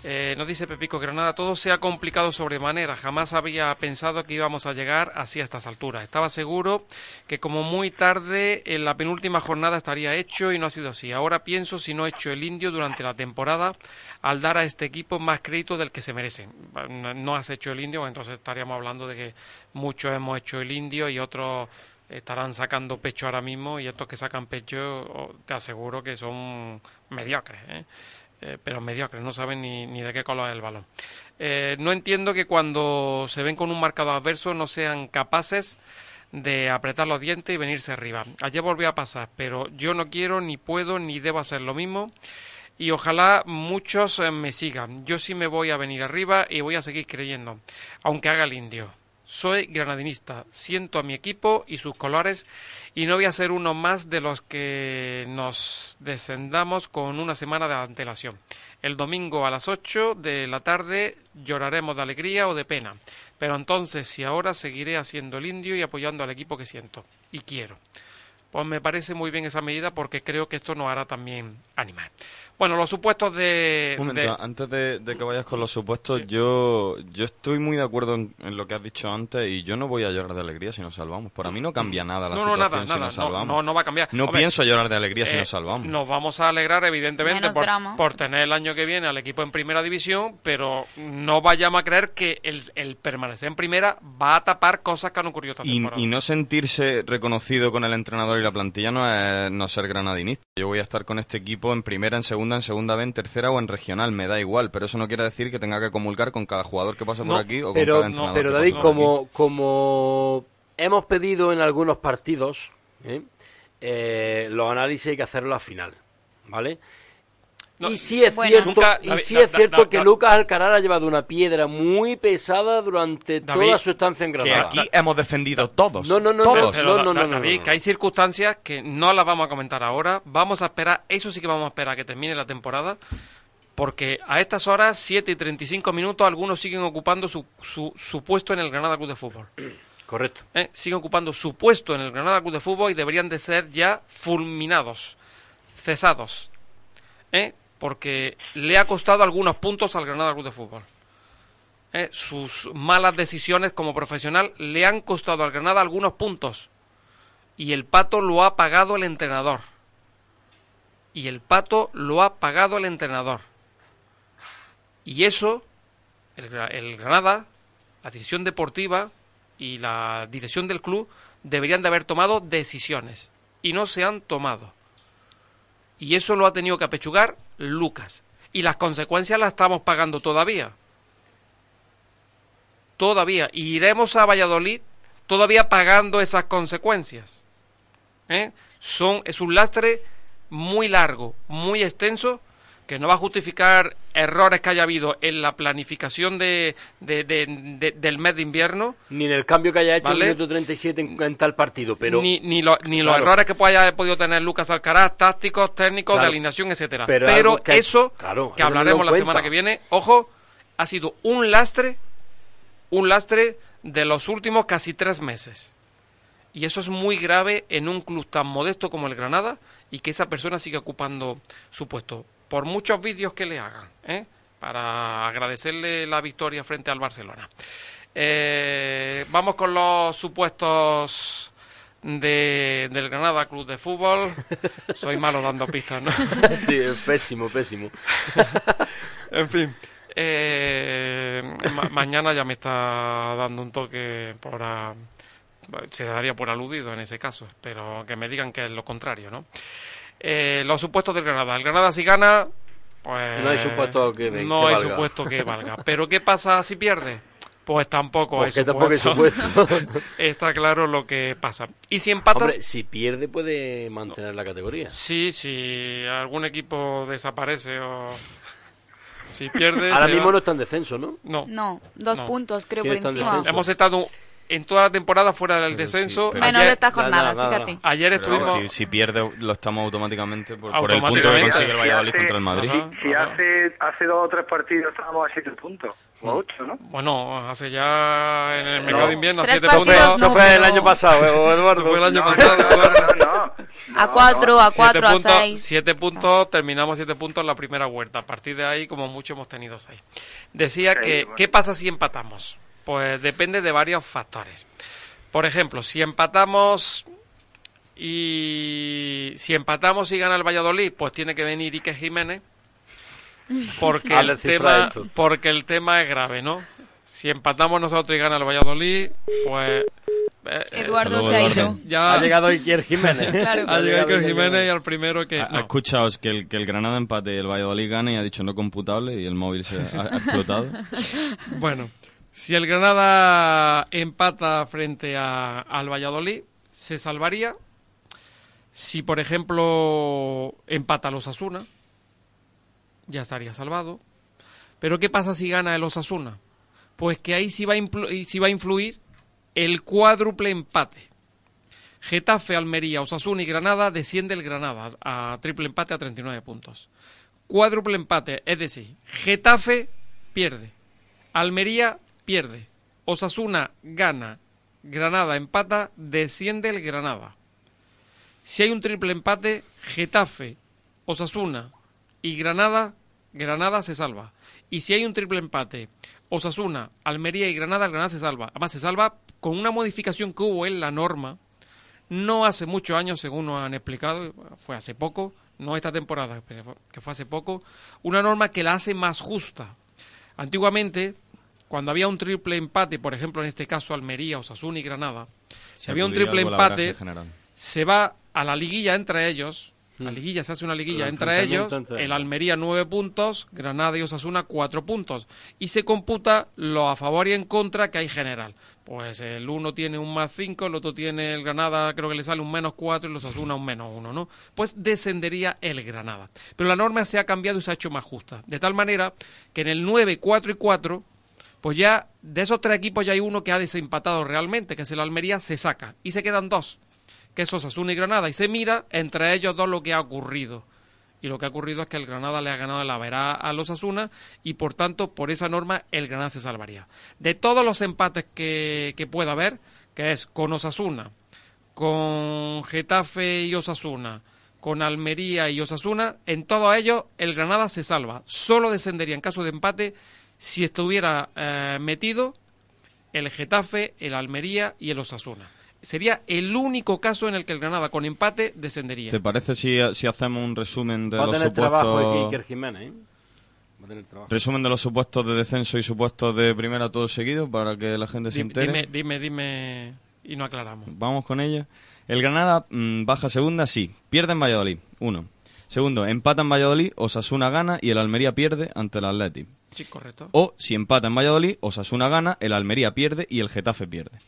Eh, nos dice Pepico Granada, todo se ha complicado sobremanera. Jamás había pensado que íbamos a llegar así a estas alturas. Estaba seguro que como muy tarde en la penúltima jornada estaría hecho y no ha sido así. Ahora pienso si no he hecho el indio durante la temporada al dar a este equipo más crédito del que se merecen. No has hecho el indio, entonces estaríamos hablando de que muchos hemos hecho el indio y otros estarán sacando pecho ahora mismo y estos que sacan pecho te aseguro que son mediocres, ¿eh? Eh, pero mediocres, no saben ni, ni, de qué color es el balón. Eh, no entiendo que cuando se ven con un marcado adverso no sean capaces de apretar los dientes y venirse arriba. Ayer volvió a pasar, pero yo no quiero, ni puedo, ni debo hacer lo mismo. Y ojalá muchos me sigan. Yo sí me voy a venir arriba y voy a seguir creyendo, aunque haga el indio. Soy granadinista, siento a mi equipo y sus colores y no voy a ser uno más de los que nos descendamos con una semana de antelación. El domingo a las 8 de la tarde lloraremos de alegría o de pena, pero entonces si ahora seguiré haciendo el indio y apoyando al equipo que siento y quiero. Pues me parece muy bien esa medida porque creo que esto nos hará también animar. Bueno, los supuestos de... Un momento, de- antes de, de que vayas con los supuestos, yo, yo estoy muy de acuerdo en, en lo que has dicho antes y yo no voy a llorar de alegría si nos salvamos. Para mí no cambia nada la no, no, situación nada, si nada, nos no, salvamos. no, no va a cambiar. No Hombre, pienso llorar de alegría si eh, nos salvamos. Nos vamos a alegrar, evidentemente, por, tener el año que viene al equipo en primera división, pero no vayamos a creer que el, el permanecer en primera va a tapar cosas que han ocurrido esta Y, y no sentirse reconocido con el entrenador y la plantilla no es no ser granadinista. Yo voy a estar con este equipo en primera, en segunda, en segunda B, en tercera o en regional, me da igual, pero eso no quiere decir que tenga que comulgar con cada jugador que pase No, por aquí o con cada entrenador pero David, aquí. como, como hemos pedido en algunos partidos, ¿eh? Eh, los análisis hay que hacerlo al final, ¿vale? No, y sí es bueno. cierto, Nunca- y sí da- es da- cierto da- que da- Lucas Alcaraz ha llevado una piedra muy pesada durante David, toda su estancia en Que Granada. aquí hemos defendido todos. No, no, no, todos. Pero, no, no, Da- no, no, David, no. que hay circunstancias que no las vamos a comentar ahora. Vamos a esperar, eso sí que vamos a esperar a que termine la temporada. Porque a estas horas, 7 y 35 minutos, algunos siguen ocupando su, su, su puesto en el Granada Club de Fútbol. Correcto. ¿eh? Siguen ocupando su puesto en el Granada Club de Fútbol y deberían de ser ya fulminados, cesados. ¿eh? Porque le ha costado algunos puntos al Granada Club de Fútbol. ¿eh? Sus malas decisiones como profesional le han costado al Granada algunos puntos. Y el pato lo ha pagado el entrenador. Y el pato lo ha pagado el entrenador. Y eso, el, Gra- el Granada, la dirección deportiva y la dirección del club deberían de haber tomado decisiones. Y no se han tomado. Y eso lo ha tenido que apechugar Lucas. Y las consecuencias las estamos pagando todavía. Todavía. Y iremos a Valladolid todavía pagando esas consecuencias. ¿Eh? Son, es un lastre muy largo, muy extenso, que no va a justificar errores que haya habido en la planificación de, de- de- de- del mes de invierno, Ni en el cambio que haya hecho Vale. el minuto 37 en, en tal partido, pero... ni, ni, lo- ni los errores que pueda haya podido tener Lucas Alcaraz, tácticos, técnicos, Claro. de alineación, etcétera. Pero que eso, claro, que hablaremos la semana que viene, ojo, ha sido un lastre, un lastre de los últimos casi tres meses. Y eso es muy grave en un club tan modesto como el Granada y que esa persona siga ocupando su puesto. Por muchos vídeos que le hagan, ¿eh? para agradecerle la victoria frente al Barcelona. Eh, vamos con los supuestos de, del Granada Club de Fútbol. Soy malo dando pistas, ¿no? sí, pésimo, pésimo. En fin. eh, ma- mañana ya me está dando un toque por... a- se daría por aludido en ese caso, pero que me digan que es lo contrario, ¿no? Eh, los supuestos del Granada. El Granada si gana, pues... No hay supuesto que- que No hay valga. supuesto que valga. ¿Pero qué pasa si pierde? Pues tampoco Porque hay tampoco hay supuesto. supuesto. Está claro lo que pasa. Y si empata... Hombre, si pierde puede mantener la categoría. Sí, si algún equipo desaparece o... Si pierde... Ahora mismo va- no está en descenso, ¿no? No. No, dos No. puntos creo ¿Quién por en encima. Hemos estado en toda la temporada fuera del Pero descenso. Menos de ayer, estas nada, jornadas, nada, fíjate. nada. ayer Pero estuvimos... si, si pierde, lo estamos automáticamente por, por el punto que consigue el Valladolid Si hace- contra el Madrid. Ajá. Si Ajá. hace, hace dos o tres partidos estábamos a siete puntos, o a ocho, ¿no? Bueno, hace ya en el mercado No. de invierno Tres siete partidos puntos. no, fue el año pasado, ¿eh, Eduardo. Eso fue el año No, pasado. no, no, no, no. A cuatro, a Siete cuatro, a seis. siete puntos, terminamos siete puntos en la primera vuelta. A partir de ahí, como mucho, hemos tenido seis. Decía Sí, que, bueno. ¿qué pasa si empatamos? Pues depende de varios factores. Por ejemplo, si empatamos y si empatamos y gana el Valladolid, pues tiene que venir Ike Jiménez, porque el tema, porque el tema es grave, ¿no? Si empatamos nosotros y gana el Valladolid, pues eh, eh, Eduardo se ha ido. Ya Ha llegado Iker Jiménez. Claro. ha llegado Iker Jiménez y al primero que Ha, no. ha escuchado que el, que el Granada empate y el Valladolid gane y ha dicho no computable y el móvil se ha, ha explotado. Bueno, si el Granada empata frente a- al Valladolid, se salvaría. Si, por ejemplo, empata los Osasuna, ya estaría salvado. Pero ¿qué pasa si gana el Osasuna? Pues que ahí va sí va a influir el cuádruple empate. Getafe, Almería, Osasuna y Granada desciende el Granada a triple empate a 39 puntos. Cuádruple empate, es decir, Getafe pierde, Almería pierde, Osasuna gana, Granada empata, desciende el Granada. Si hay un triple empate, Getafe, Osasuna y Granada, Granada se salva. Y si hay un triple empate, Osasuna, Almería y Granada, Granada se salva. Además, se salva con una modificación que hubo en la norma, no hace muchos años, según nos han explicado, fue hace poco, no esta temporada, que fue hace poco, una norma que la hace más justa. Antiguamente, cuando había un triple empate, por ejemplo en este caso Almería, Osasuna y Granada, si había un triple empate, se va a la liguilla entre ellos, la mm. liguilla se hace una liguilla entre ellos, el Almería nueve puntos, Granada y Osasuna cuatro puntos, y se computa lo a favor y en contra que hay general. Pues el uno tiene un más cinco, el otro tiene el Granada, creo que le sale un menos cuatro y los Osasuna un menos uno, ¿no? Pues descendería el Granada. Pero la norma se ha cambiado y se ha hecho más justa. De tal manera que en el 9, 4 y 4, pues ya de esos tres equipos ya hay uno que ha desempatado realmente, que es el Almería, se saca. Y se quedan dos que es Osasuna y Granada, y se mira entre ellos dos lo que ha ocurrido. Y lo que ha ocurrido es que el Granada le ha ganado la verá a los Osasuna y por tanto, por esa norma, el Granada se salvaría. De todos los empates que, que pueda haber, que es con Osasuna, con Getafe y Osasuna, con Almería y Osasuna, en todos ellos el Granada se salva. Solo descendería en caso de empate si estuviera eh, metido el Getafe, el Almería y el Osasuna sería el único caso en el que el Granada con empate descendería. ¿Te parece si, si hacemos un resumen de los supuestos... ¿eh? Resumen de los supuestos de descenso y supuestos de primera todo seguido para que la gente se entere. Dime, dime, dime y no aclaramos. Vamos con ella. El Granada mm, baja segunda, sí. Pierde en Valladolid, uno. Segundo, empata en Valladolid, Osasuna gana y el Almería pierde ante el Atleti. Sí, correcto. O si empata en Valladolid, Osasuna gana, el Almería pierde y el Getafe pierde.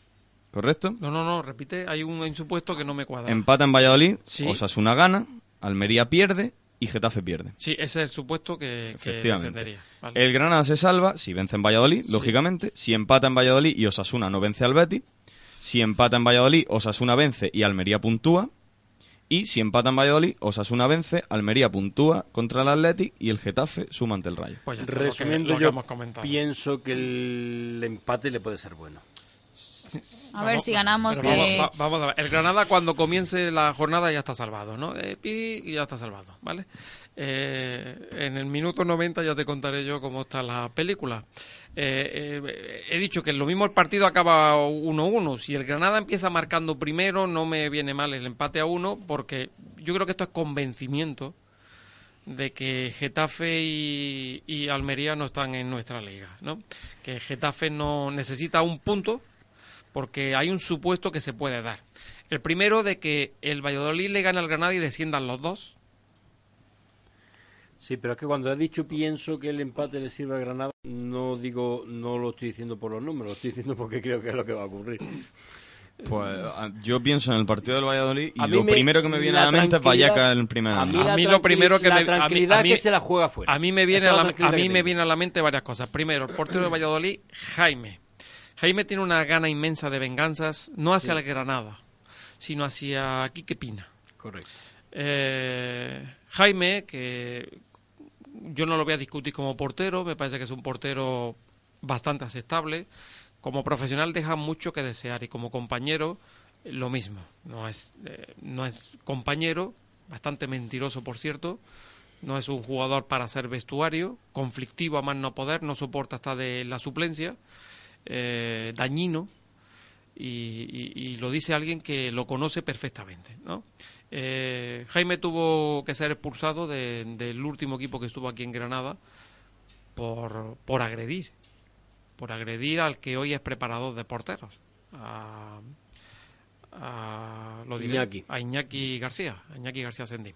¿Correcto? No, no, no, repite, hay un, supuesto que no me cuadra. Empata en Valladolid, ¿Sí? Osasuna gana, Almería pierde y Getafe pierde. Sí, ese es el supuesto que, Efectivamente. El Granada se salva si vence en Valladolid, lógicamente. Si empata en Valladolid y Osasuna no vence al Betis. Si empata en Valladolid, Osasuna vence y Almería puntúa. Y si empata en Valladolid, Osasuna vence, Almería puntúa contra el Athletic y el Getafe suma ante el Rayo. Pues Resumiendo, yo pienso que el empate le puede ser bueno. A ver si ganamos. Que... Vamos, a ver. El Granada cuando comience la jornada ya está salvado, ¿no? Eh, y ya está salvado, ¿vale? Eh, en el minuto 90 ya te contaré yo cómo está la película. Eh, he dicho que lo mismo el partido acaba 1-1. Si el Granada empieza marcando primero, no me viene mal el empate a 1, porque yo creo que esto es convencimiento de que Getafe y, y Almería no están en nuestra liga, ¿no? Que Getafe no necesita un punto porque hay un supuesto que se puede dar. El primero de que el Valladolid le gane al Granada y desciendan los dos. Sí, pero es que cuando he dicho pienso que el empate le sirve al Granada, no digo, no lo estoy diciendo por los números, lo estoy diciendo porque creo que es lo que va a ocurrir. Pues yo pienso en el partido del Valladolid y lo primero que me viene a la mente es Vallecas en el primer A mí, lo primero que me tranquilidad a mí, que se la juega fuera. A mí me viene a, la, a mí me viene a la mente varias cosas. Primero, el portero de Valladolid, Jaime. Jaime tiene una gana inmensa de venganzas, no hacia la Granada, sino hacia Quique Pina. Correcto. Eh, Jaime, que yo no lo voy a discutir como portero, me parece que es un portero bastante aceptable. Como profesional deja mucho que desear y como compañero lo mismo. No es, eh, no es compañero, bastante mentiroso por cierto. No es un jugador para ser vestuario, conflictivo a más no poder, no soporta hasta de la suplencia eh, dañino y, lo dice alguien que lo conoce perfectamente. ¿no? Eh, Jaime tuvo que ser expulsado del último equipo que estuvo aquí en Granada por, por agredir, por agredir al que hoy es preparador de porteros, a, lo Iñaki. a Iñaki García, a Iñaki García Sendí.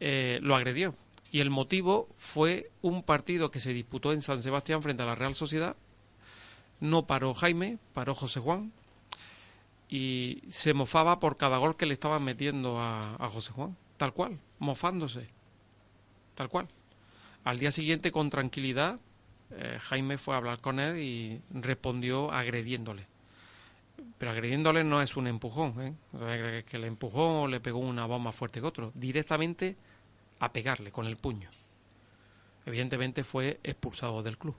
Eh, lo agredió y el motivo fue un partido que se disputó en San Sebastián frente a la Real Sociedad no paró Jaime, paró José Juan y se mofaba por cada gol que le estaban metiendo a, José Juan, tal cual, mofándose, tal cual. Al día siguiente, con tranquilidad, eh, Jaime fue a hablar con él y respondió agrediéndole. pero agrediéndole no es un empujón, ¿eh? Es que le empujó o le pegó una bomba más fuerte que otro, directamente a pegarle con el puño. Evidentemente fue expulsado del club.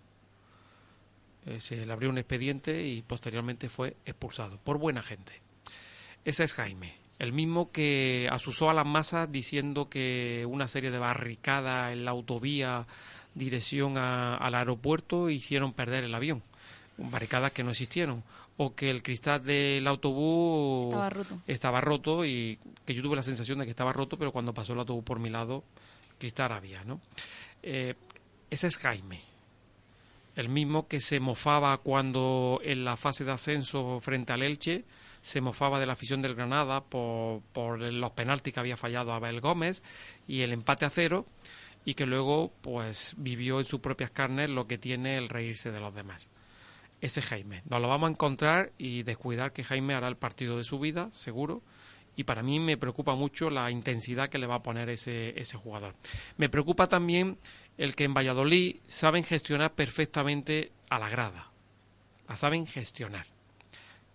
Eh, se le abrió un expediente y posteriormente fue expulsado por buena gente. Ese es Jaime, el mismo que asusó a las masas diciendo que una serie de barricadas en la autovía dirección a- al aeropuerto hicieron perder el avión. Barricadas que no existieron. O que el cristal del autobús Estaba roto. estaba roto y que yo tuve la sensación de que estaba roto, pero cuando pasó el autobús por mi lado, cristal había, ¿no? Eh, ese es Jaime, el mismo que se mofaba cuando en la fase de ascenso frente al Elche se mofaba de la afición del Granada por, los penaltis que había fallado Abel Gómez y el empate a cero y que luego pues vivió en sus propias carnes lo que tiene el reírse de los demás. Ese es Jaime. Nos lo vamos a encontrar y descuidar que Jaime hará el partido de su vida, seguro. Y para mí me preocupa mucho la intensidad que le va a poner ese, ese jugador. Me preocupa también el que en Valladolid saben gestionar perfectamente a la grada. La saben gestionar.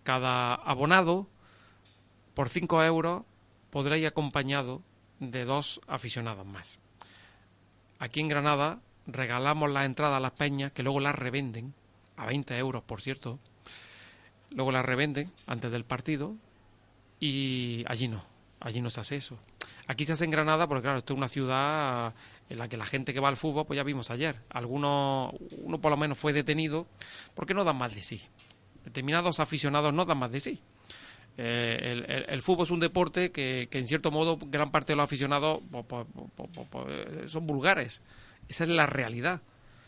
Cada abonado, por 5 euros, podrá ir acompañado de dos aficionados más. Aquí en Granada regalamos la entrada a las peñas, que luego las revenden, a 20 euros, por cierto. Luego las revenden antes del partido y allí no, allí no se hace eso. Aquí se hace en Granada porque, claro, esto es una ciudad en la que la gente que va al fútbol, pues ya vimos ayer, algunos, uno por lo menos fue detenido porque no dan más de sí. Determinados aficionados no dan más de sí. Eh, el, el- fútbol es un deporte que, que, en cierto modo, gran parte de los aficionados pues, pues, pues, eh, son vulgares. Esa es la realidad.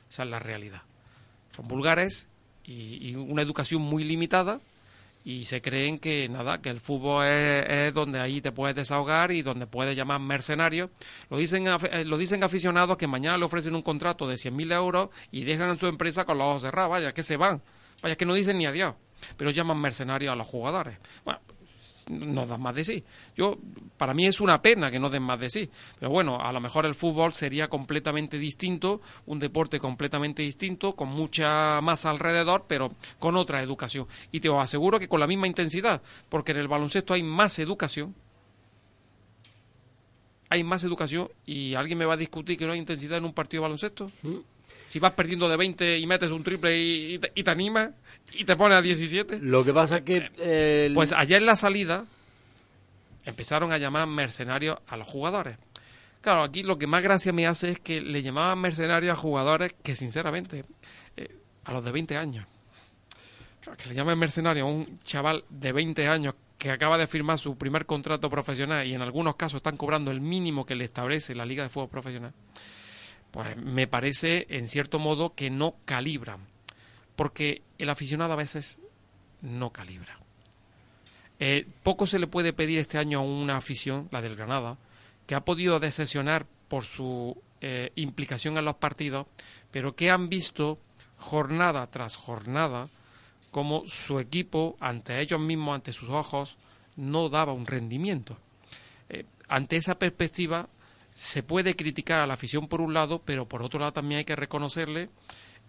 Esa es la realidad. Son vulgares y una educación muy limitada y se creen que nada que el fútbol es, es donde ahí te puedes desahogar y donde puedes llamar mercenario. Lo dicen eh, lo dicen aficionados que mañana le ofrecen un contrato de 100.000 euros y dejan su empresa con los ojos cerrados. Vaya que se van. Vaya que no dicen ni adiós. Pero llaman mercenarios a los jugadores. Bueno no dan más de sí. Yo, para mí es una pena que no den más de sí. Pero bueno, a lo mejor el fútbol sería completamente distinto, un deporte completamente distinto, con mucha más alrededor, pero con otra educación. Y te aseguro que con la misma intensidad, porque en el baloncesto hay más educación. Hay más educación y alguien me va a discutir que no hay intensidad en un partido de baloncesto. Si vas perdiendo de 20 y metes un triple y, y te, y te animas y te pones a 17. Lo que pasa es que... eh, el- Pues ayer en la salida empezaron a llamar mercenarios a los jugadores. Claro, aquí lo que más gracia me hace es que le llamaban mercenarios a jugadores que, sinceramente, eh, a los de 20 años. Claro, que le llamen mercenario a un chaval de 20 años que acaba de firmar su primer contrato profesional y en algunos casos están cobrando el mínimo que le establece la Liga de Fútbol Profesional. Pues me parece, en cierto modo, que no calibran. Porque el aficionado a veces no calibra. Eh, poco se le puede pedir este año a una afición, la del Granada, que ha podido decepcionar por su eh, implicación en los partidos, pero que han visto jornada tras jornada como su equipo, ante ellos mismos, ante sus ojos, no daba un rendimiento. Eh, ante esa perspectiva, se puede criticar a la afición por un lado, pero por otro lado también hay que reconocerle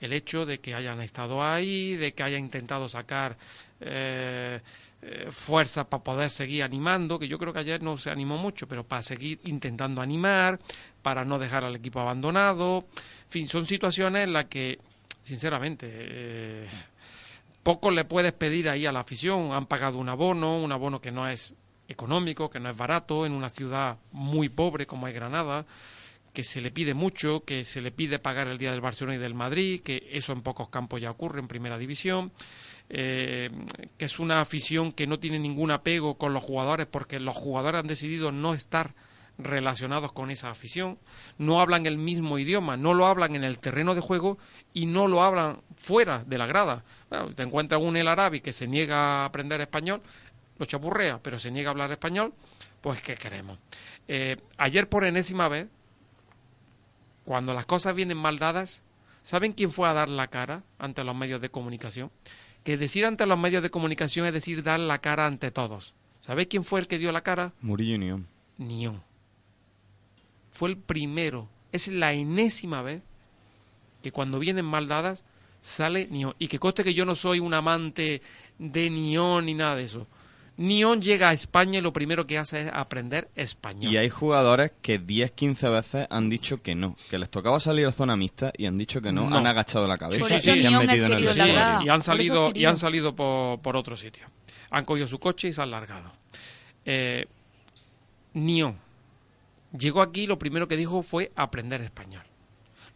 el hecho de que hayan estado ahí, de que hayan intentado sacar eh, eh, fuerza para poder seguir animando, que yo creo que ayer no se animó mucho, pero para seguir intentando animar, para no dejar al equipo abandonado. En fin, son situaciones en las que, sinceramente, eh, poco le puedes pedir ahí a la afición. Han pagado un abono, un abono que no es económico, que no es barato, en una ciudad muy pobre como es Granada, que se le pide mucho, que se le pide pagar el día del Barcelona y del Madrid, que eso en pocos campos ya ocurre en primera división, eh, que es una afición que no tiene ningún apego con los jugadores porque los jugadores han decidido no estar relacionados con esa afición, no hablan el mismo idioma, no lo hablan en el terreno de juego y no lo hablan fuera de la grada. Bueno, te encuentras un El que se niega a aprender español, lo chapurrea, pero se niega a hablar español, pues ¿qué queremos? Eh, ayer por enésima vez, cuando las cosas vienen mal dadas, ¿saben quién fue a dar la cara ante los medios de comunicación? Que decir ante los medios de comunicación es decir dar la cara ante todos. ¿Sabéis quién fue el que dio la cara? Murillo y Nión. Nión. Fue el primero. Es la enésima vez que cuando vienen mal dadas sale Nión. Y que coste que yo no soy un amante de Nión ni nada de eso. Nión llega a España y lo primero que hace es aprender español. Y hay jugadores que 10, 15 veces han dicho que no, que les tocaba salir a zona mixta y han dicho que no, No. han agachado la cabeza y se han metido en el y han salido y han salido por, por otro sitio. Han cogido su coche y se han largado. Eh, Nión llegó aquí y lo primero que dijo fue aprender español.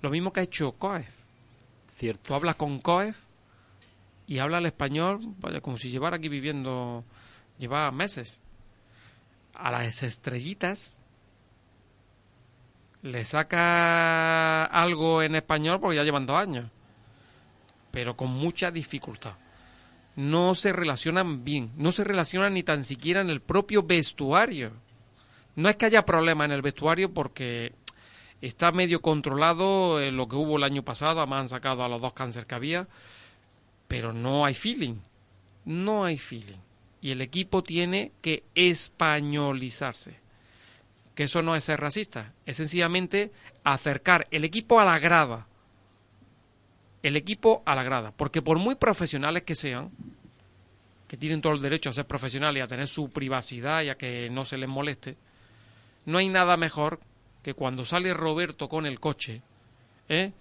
Lo mismo que ha hecho Coef. Cierto. Tú hablas con Coef y habla el español vaya, como si llevara aquí viviendo, lleva meses. A las estrellitas le saca algo en español porque ya llevan dos años, pero con mucha dificultad. No se relacionan bien, no se relacionan ni tan siquiera en el propio vestuario. No es que haya problema en el vestuario porque está medio controlado eh, lo que hubo el año pasado, además han sacado a los dos cáncer que había, pero no hay feeling, no hay feeling. Y el equipo tiene que españolizarse. Que eso no es ser racista, es sencillamente acercar el equipo a la grada. El equipo a la grada. Porque por muy profesionales que sean, que tienen todo el derecho a ser profesionales y a tener su privacidad y a que no se les moleste, no hay nada mejor que cuando sale Roberto con el coche, ¿eh?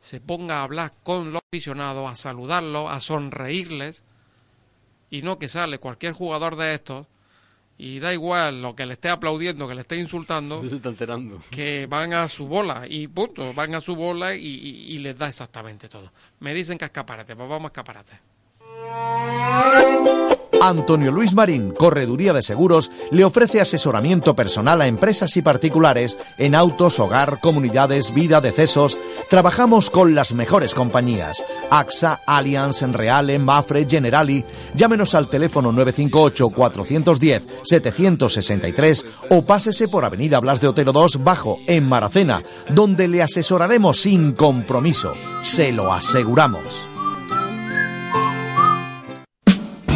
se ponga a hablar con los aficionados, a saludarlos, a sonreírles, y no que sale cualquier jugador de estos, y da igual lo que le esté aplaudiendo, que le esté insultando, No se está enterando. que van a su bola, y punto, van a su bola y, y- y les da exactamente todo. Me dicen que escaparate, pues vamos a escaparate. Antonio Luis Marín, Correduría de Seguros, le ofrece asesoramiento personal a empresas y particulares en autos, hogar, comunidades, vida, decesos. Trabajamos con las mejores compañías. AXA, Allianz, Reale, Mafre, Generali. Llámenos al teléfono 958-410-763 o pásese por Avenida Blas de Otero 2 Bajo, en Maracena, donde le asesoraremos sin compromiso. Se lo aseguramos.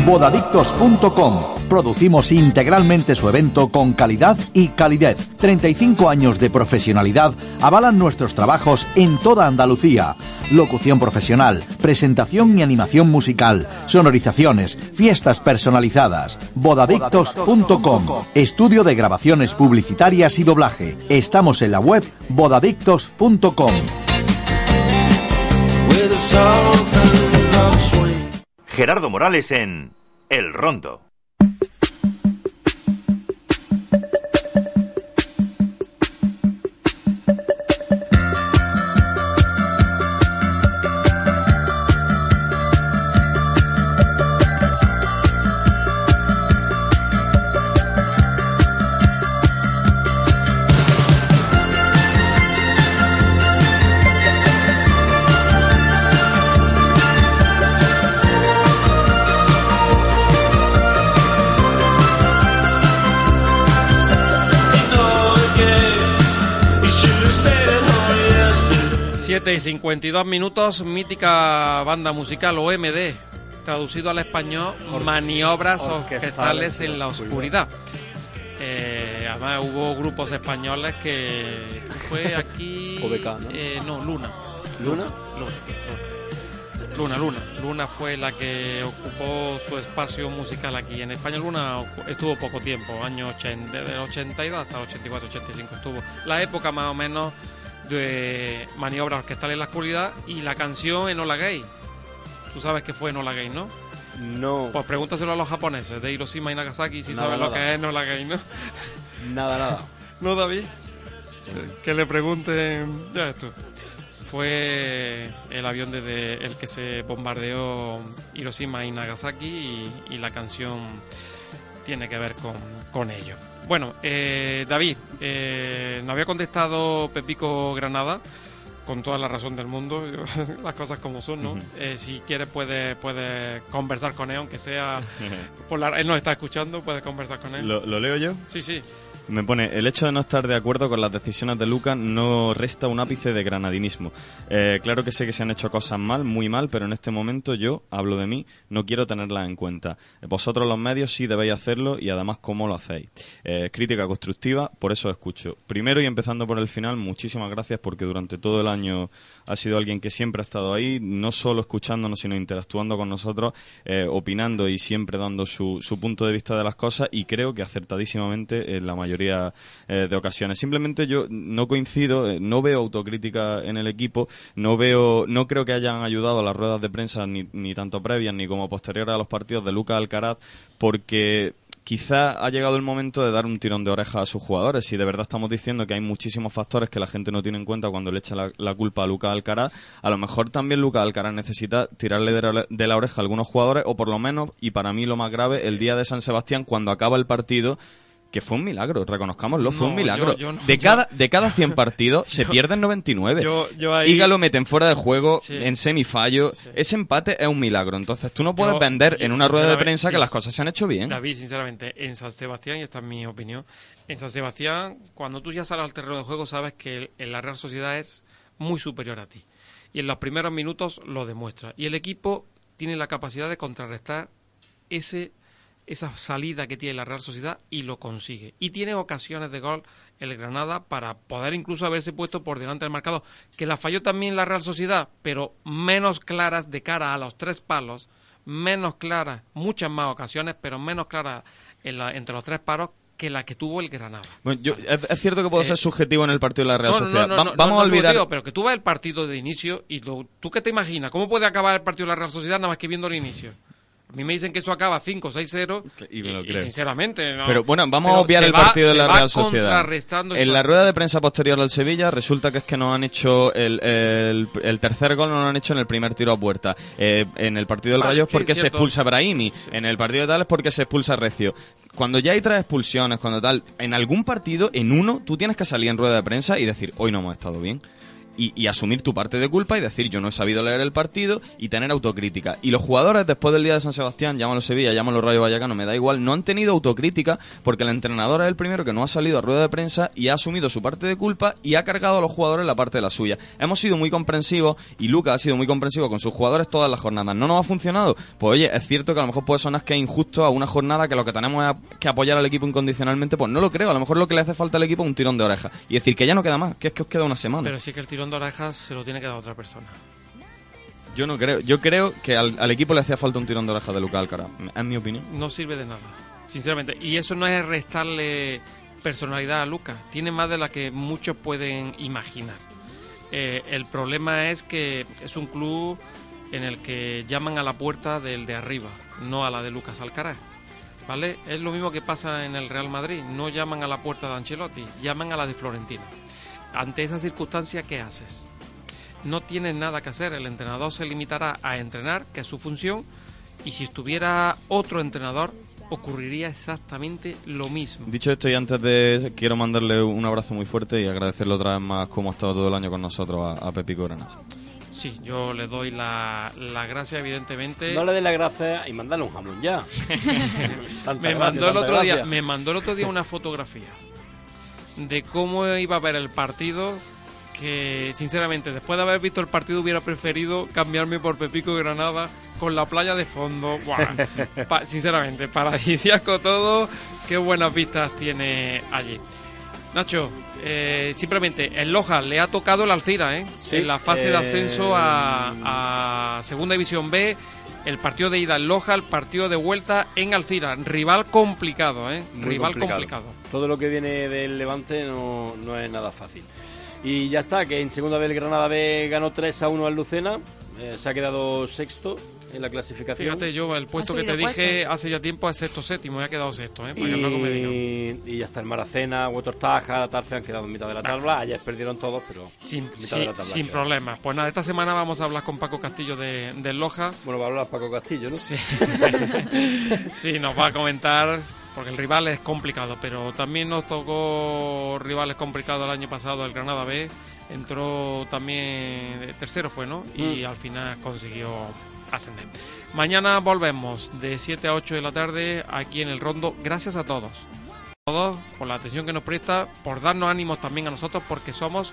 Bodadictos.com. Producimos integralmente su evento con calidad y calidez. 35 años de profesionalidad avalan nuestros trabajos en toda Andalucía. Locución profesional, presentación y animación musical, sonorizaciones, fiestas personalizadas. Bodadictos.com. Estudio de grabaciones publicitarias y doblaje. Estamos en la web bodadictos.com. Gerardo Morales en El Rondo. Siete y 52 minutos, mítica banda musical OMD, traducido al español, maniobras orquestales orquestales en la oscuridad. Eh, además hubo grupos españoles que fue aquí... OBK, ¿no? Eh, no, Luna. ¿Luna? Luna, Luna, Luna. Luna fue la que ocupó su espacio musical aquí. En España Luna estuvo poco tiempo, años 80, desde el 82 hasta el 84, 85 estuvo. La época más o menos de maniobras orquestales en la oscuridad y la canción Enola Gay. Tú sabes que fue Enola Gay, ¿no? No, Pues pregúntaselo a los japoneses de Hiroshima y Nagasaki si Nada, saben lo que es Enola Gay, ¿no? nada, nada. No, David. Que le pregunten. Ya ves tú. Fue el avión desde el que se bombardeó Hiroshima y Nagasaki y, y la canción tiene que ver con, con ello. Bueno, eh, David, eh, nos había contestado Pepico Granada con toda la razón del mundo, las cosas como son, ¿no? Eh, si quieres puedes puedes conversar con él, aunque sea por la, él nos está escuchando, puedes conversar con él. ¿Lo, lo leo yo? Sí, sí. Me pone, el hecho de no estar de acuerdo con las decisiones de Lucas no resta un ápice de granadinismo. Eh, claro que sé que se han hecho cosas mal, muy mal, pero en este momento yo, hablo de mí, no quiero tenerlas en cuenta. Vosotros los medios sí debéis hacerlo y además cómo lo hacéis. Eh, crítica constructiva, por eso escucho. Primero y empezando por el final, muchísimas gracias porque durante todo el año ha sido alguien que siempre ha estado ahí, no solo escuchándonos, sino interactuando con nosotros, eh, opinando y siempre dando su, su punto de vista de las cosas y creo que acertadísimamente en la mayoría eh, de ocasiones. Simplemente yo no coincido, eh, no veo autocrítica en el equipo, no veo, no creo que hayan ayudado las ruedas de prensa ni, ni tanto previas ni como posteriores a los partidos de Lucas Alcaraz, porque quizá ha llegado el momento de dar un tirón de oreja a sus jugadores. Si de verdad estamos diciendo que hay muchísimos factores que la gente no tiene en cuenta cuando le echa la, culpa a Lucas Alcaraz, a lo mejor también Lucas Alcaraz necesita tirarle de la, oreja a algunos jugadores, o por lo menos, y para mí lo más grave, el día de San Sebastián, cuando acaba el partido, que fue un milagro, reconozcámoslo, fue un milagro. de, cada, de cada 100 partidos se pierden 99. Yo, lo meten fuera de juego, en semifallo. Ese empate es un milagro. Entonces tú no puedes vender en una rueda de prensa que las cosas se han hecho bien. David, sinceramente, en San Sebastián, y esta es mi opinión, en San Sebastián, cuando tú ya sales al terreno de juego, sabes que la Real Sociedad es muy superior a ti. Y en los primeros minutos lo demuestra. Y el equipo tiene la capacidad de contrarrestar ese esa salida que tiene la Real Sociedad y lo consigue. Y tiene ocasiones de gol el Granada para poder incluso haberse puesto por delante del marcado, que la falló también la Real Sociedad, pero menos claras de cara a los tres palos, menos claras, muchas más ocasiones, pero menos claras entre los tres paros que la que tuvo el Granada. Bueno, yo, es, cierto que puedo ser eh, subjetivo en el partido de la Real Sociedad. vamos a olvidar. pero que tú ves el partido de inicio y ¿tú qué te imaginas? ¿Cómo puede acabar el partido de la Real Sociedad nada más que viendo el inicio? A mí me dicen que eso acaba 5-6-0 y me lo creo. sinceramente no. Pero bueno, vamos a obviar el partido de la Real Sociedad. En la rueda de prensa posterior al Sevilla resulta que es que no han hecho el, el, tercer gol, no lo han hecho en el primer tiro a puerta. Eh, en el partido del Rayo es porque se expulsa Brahimi. En el partido de tal es porque se expulsa Recio. Cuando ya hay tres expulsiones, cuando tal, en algún partido, en uno, tú tienes que salir en rueda de prensa y decir, hoy no hemos estado bien y, asumir tu parte de culpa y decir yo no he sabido leer el partido y tener autocrítica. Y los jugadores después del día de San Sebastián, llámalo Sevilla, llámalo Rayo Vallecano, me da igual, no han tenido autocrítica porque el entrenador es el primero que no ha salido a rueda de prensa y ha asumido su parte de culpa y ha cargado a los jugadores la parte de la suya. Hemos sido muy comprensivos y Lucas ha sido muy comprensivo con sus jugadores todas las jornadas. ¿No nos ha funcionado? Pues oye, es cierto que a lo mejor puede sonar que es injusto a una jornada que lo que tenemos es que apoyar al equipo incondicionalmente, pues no lo creo. A lo mejor lo que le hace falta al equipo es un tirón de oreja y decir que ya no queda más, que es que os queda una semana. Pero sí que el tirón de orejas se lo tiene que dar otra persona. Yo no creo. Yo creo que al, equipo le hacía falta un tirón de oreja de Luca Alcaraz, en mi opinión. No sirve de nada, sinceramente. Y eso no es restarle personalidad a Lucas. Tiene más de la que muchos pueden imaginar. Eh, el problema es que es un club en el que llaman a la puerta del de arriba, no a la de Lucas Alcaraz. ¿Vale? Es lo mismo que pasa en el Real Madrid. No llaman a la puerta de Ancelotti, llaman a la de Florentino. Ante esa circunstancia, ¿qué haces? no tiene nada que hacer. El entrenador se limitará a entrenar, que es su función, y si estuviera otro entrenador, ocurriría exactamente lo mismo. Dicho esto, y antes de. Quiero mandarle un abrazo muy fuerte y agradecerle otra vez más cómo ha estado todo el año con nosotros a, Pepi Corona. Sí, yo le doy la, la gracia, evidentemente. No le dé la gracia y mandarle un jamón ya. me, mandó el otro día, me mandó el otro día una fotografía de cómo iba a ver el partido que sinceramente después de haber visto el partido hubiera preferido cambiarme por Pepico Granada con la playa de fondo. sinceramente, paradisíaco todo. Qué buenas vistas tiene allí. Nacho, eh, simplemente el Loja le ha tocado el Alcira, ¿eh? en la fase de ascenso a, a, Segunda División B. El partido de ida en Loja, el partido de vuelta en Alcira. Rival complicado, ¿eh? Rival complicado. Todo lo que viene del Levante no, no es nada fácil. Y ya está, que en segunda vez el Granada B ganó 3 a 1 al Lucena, eh, se ha quedado sexto en la clasificación. Fíjate, yo el puesto que te dije hace ya tiempo es sexto séptimo, ya ha quedado sexto, ¿eh? Y ya está el Maracena, Huetortaja, Tarfe han quedado en mitad de la tabla, ayer perdieron todos, pero sin, sin problemas. Pues nada, esta semana vamos a hablar con Paco Castillo de, de Loja. Bueno, va a hablar Paco Castillo, ¿no? Sí. sí, nos va a comentar porque el rival es complicado, pero también nos tocó rivales complicados el año pasado, el Granada B, entró también, tercero fue, ¿no? Y mm. al final consiguió ascender. Mañana volvemos de 7 a 8 de la tarde aquí en el Rondo. Gracias a todos. todos por la atención que nos presta, por darnos ánimos también a nosotros, porque somos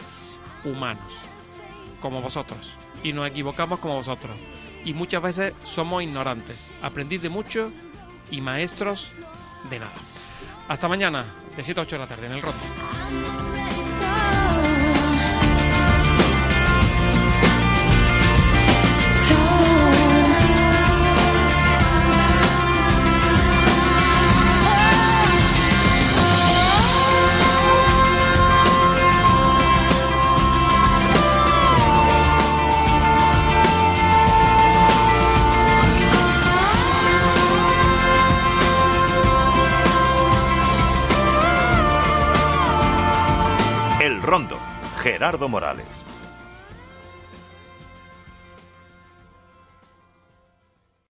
humanos, como vosotros, y nos equivocamos como vosotros. Y muchas veces somos ignorantes, aprendiz de mucho y maestros de nada. Hasta mañana, de 7 a 8 de la tarde, en el. Rondo, Gerardo Morales.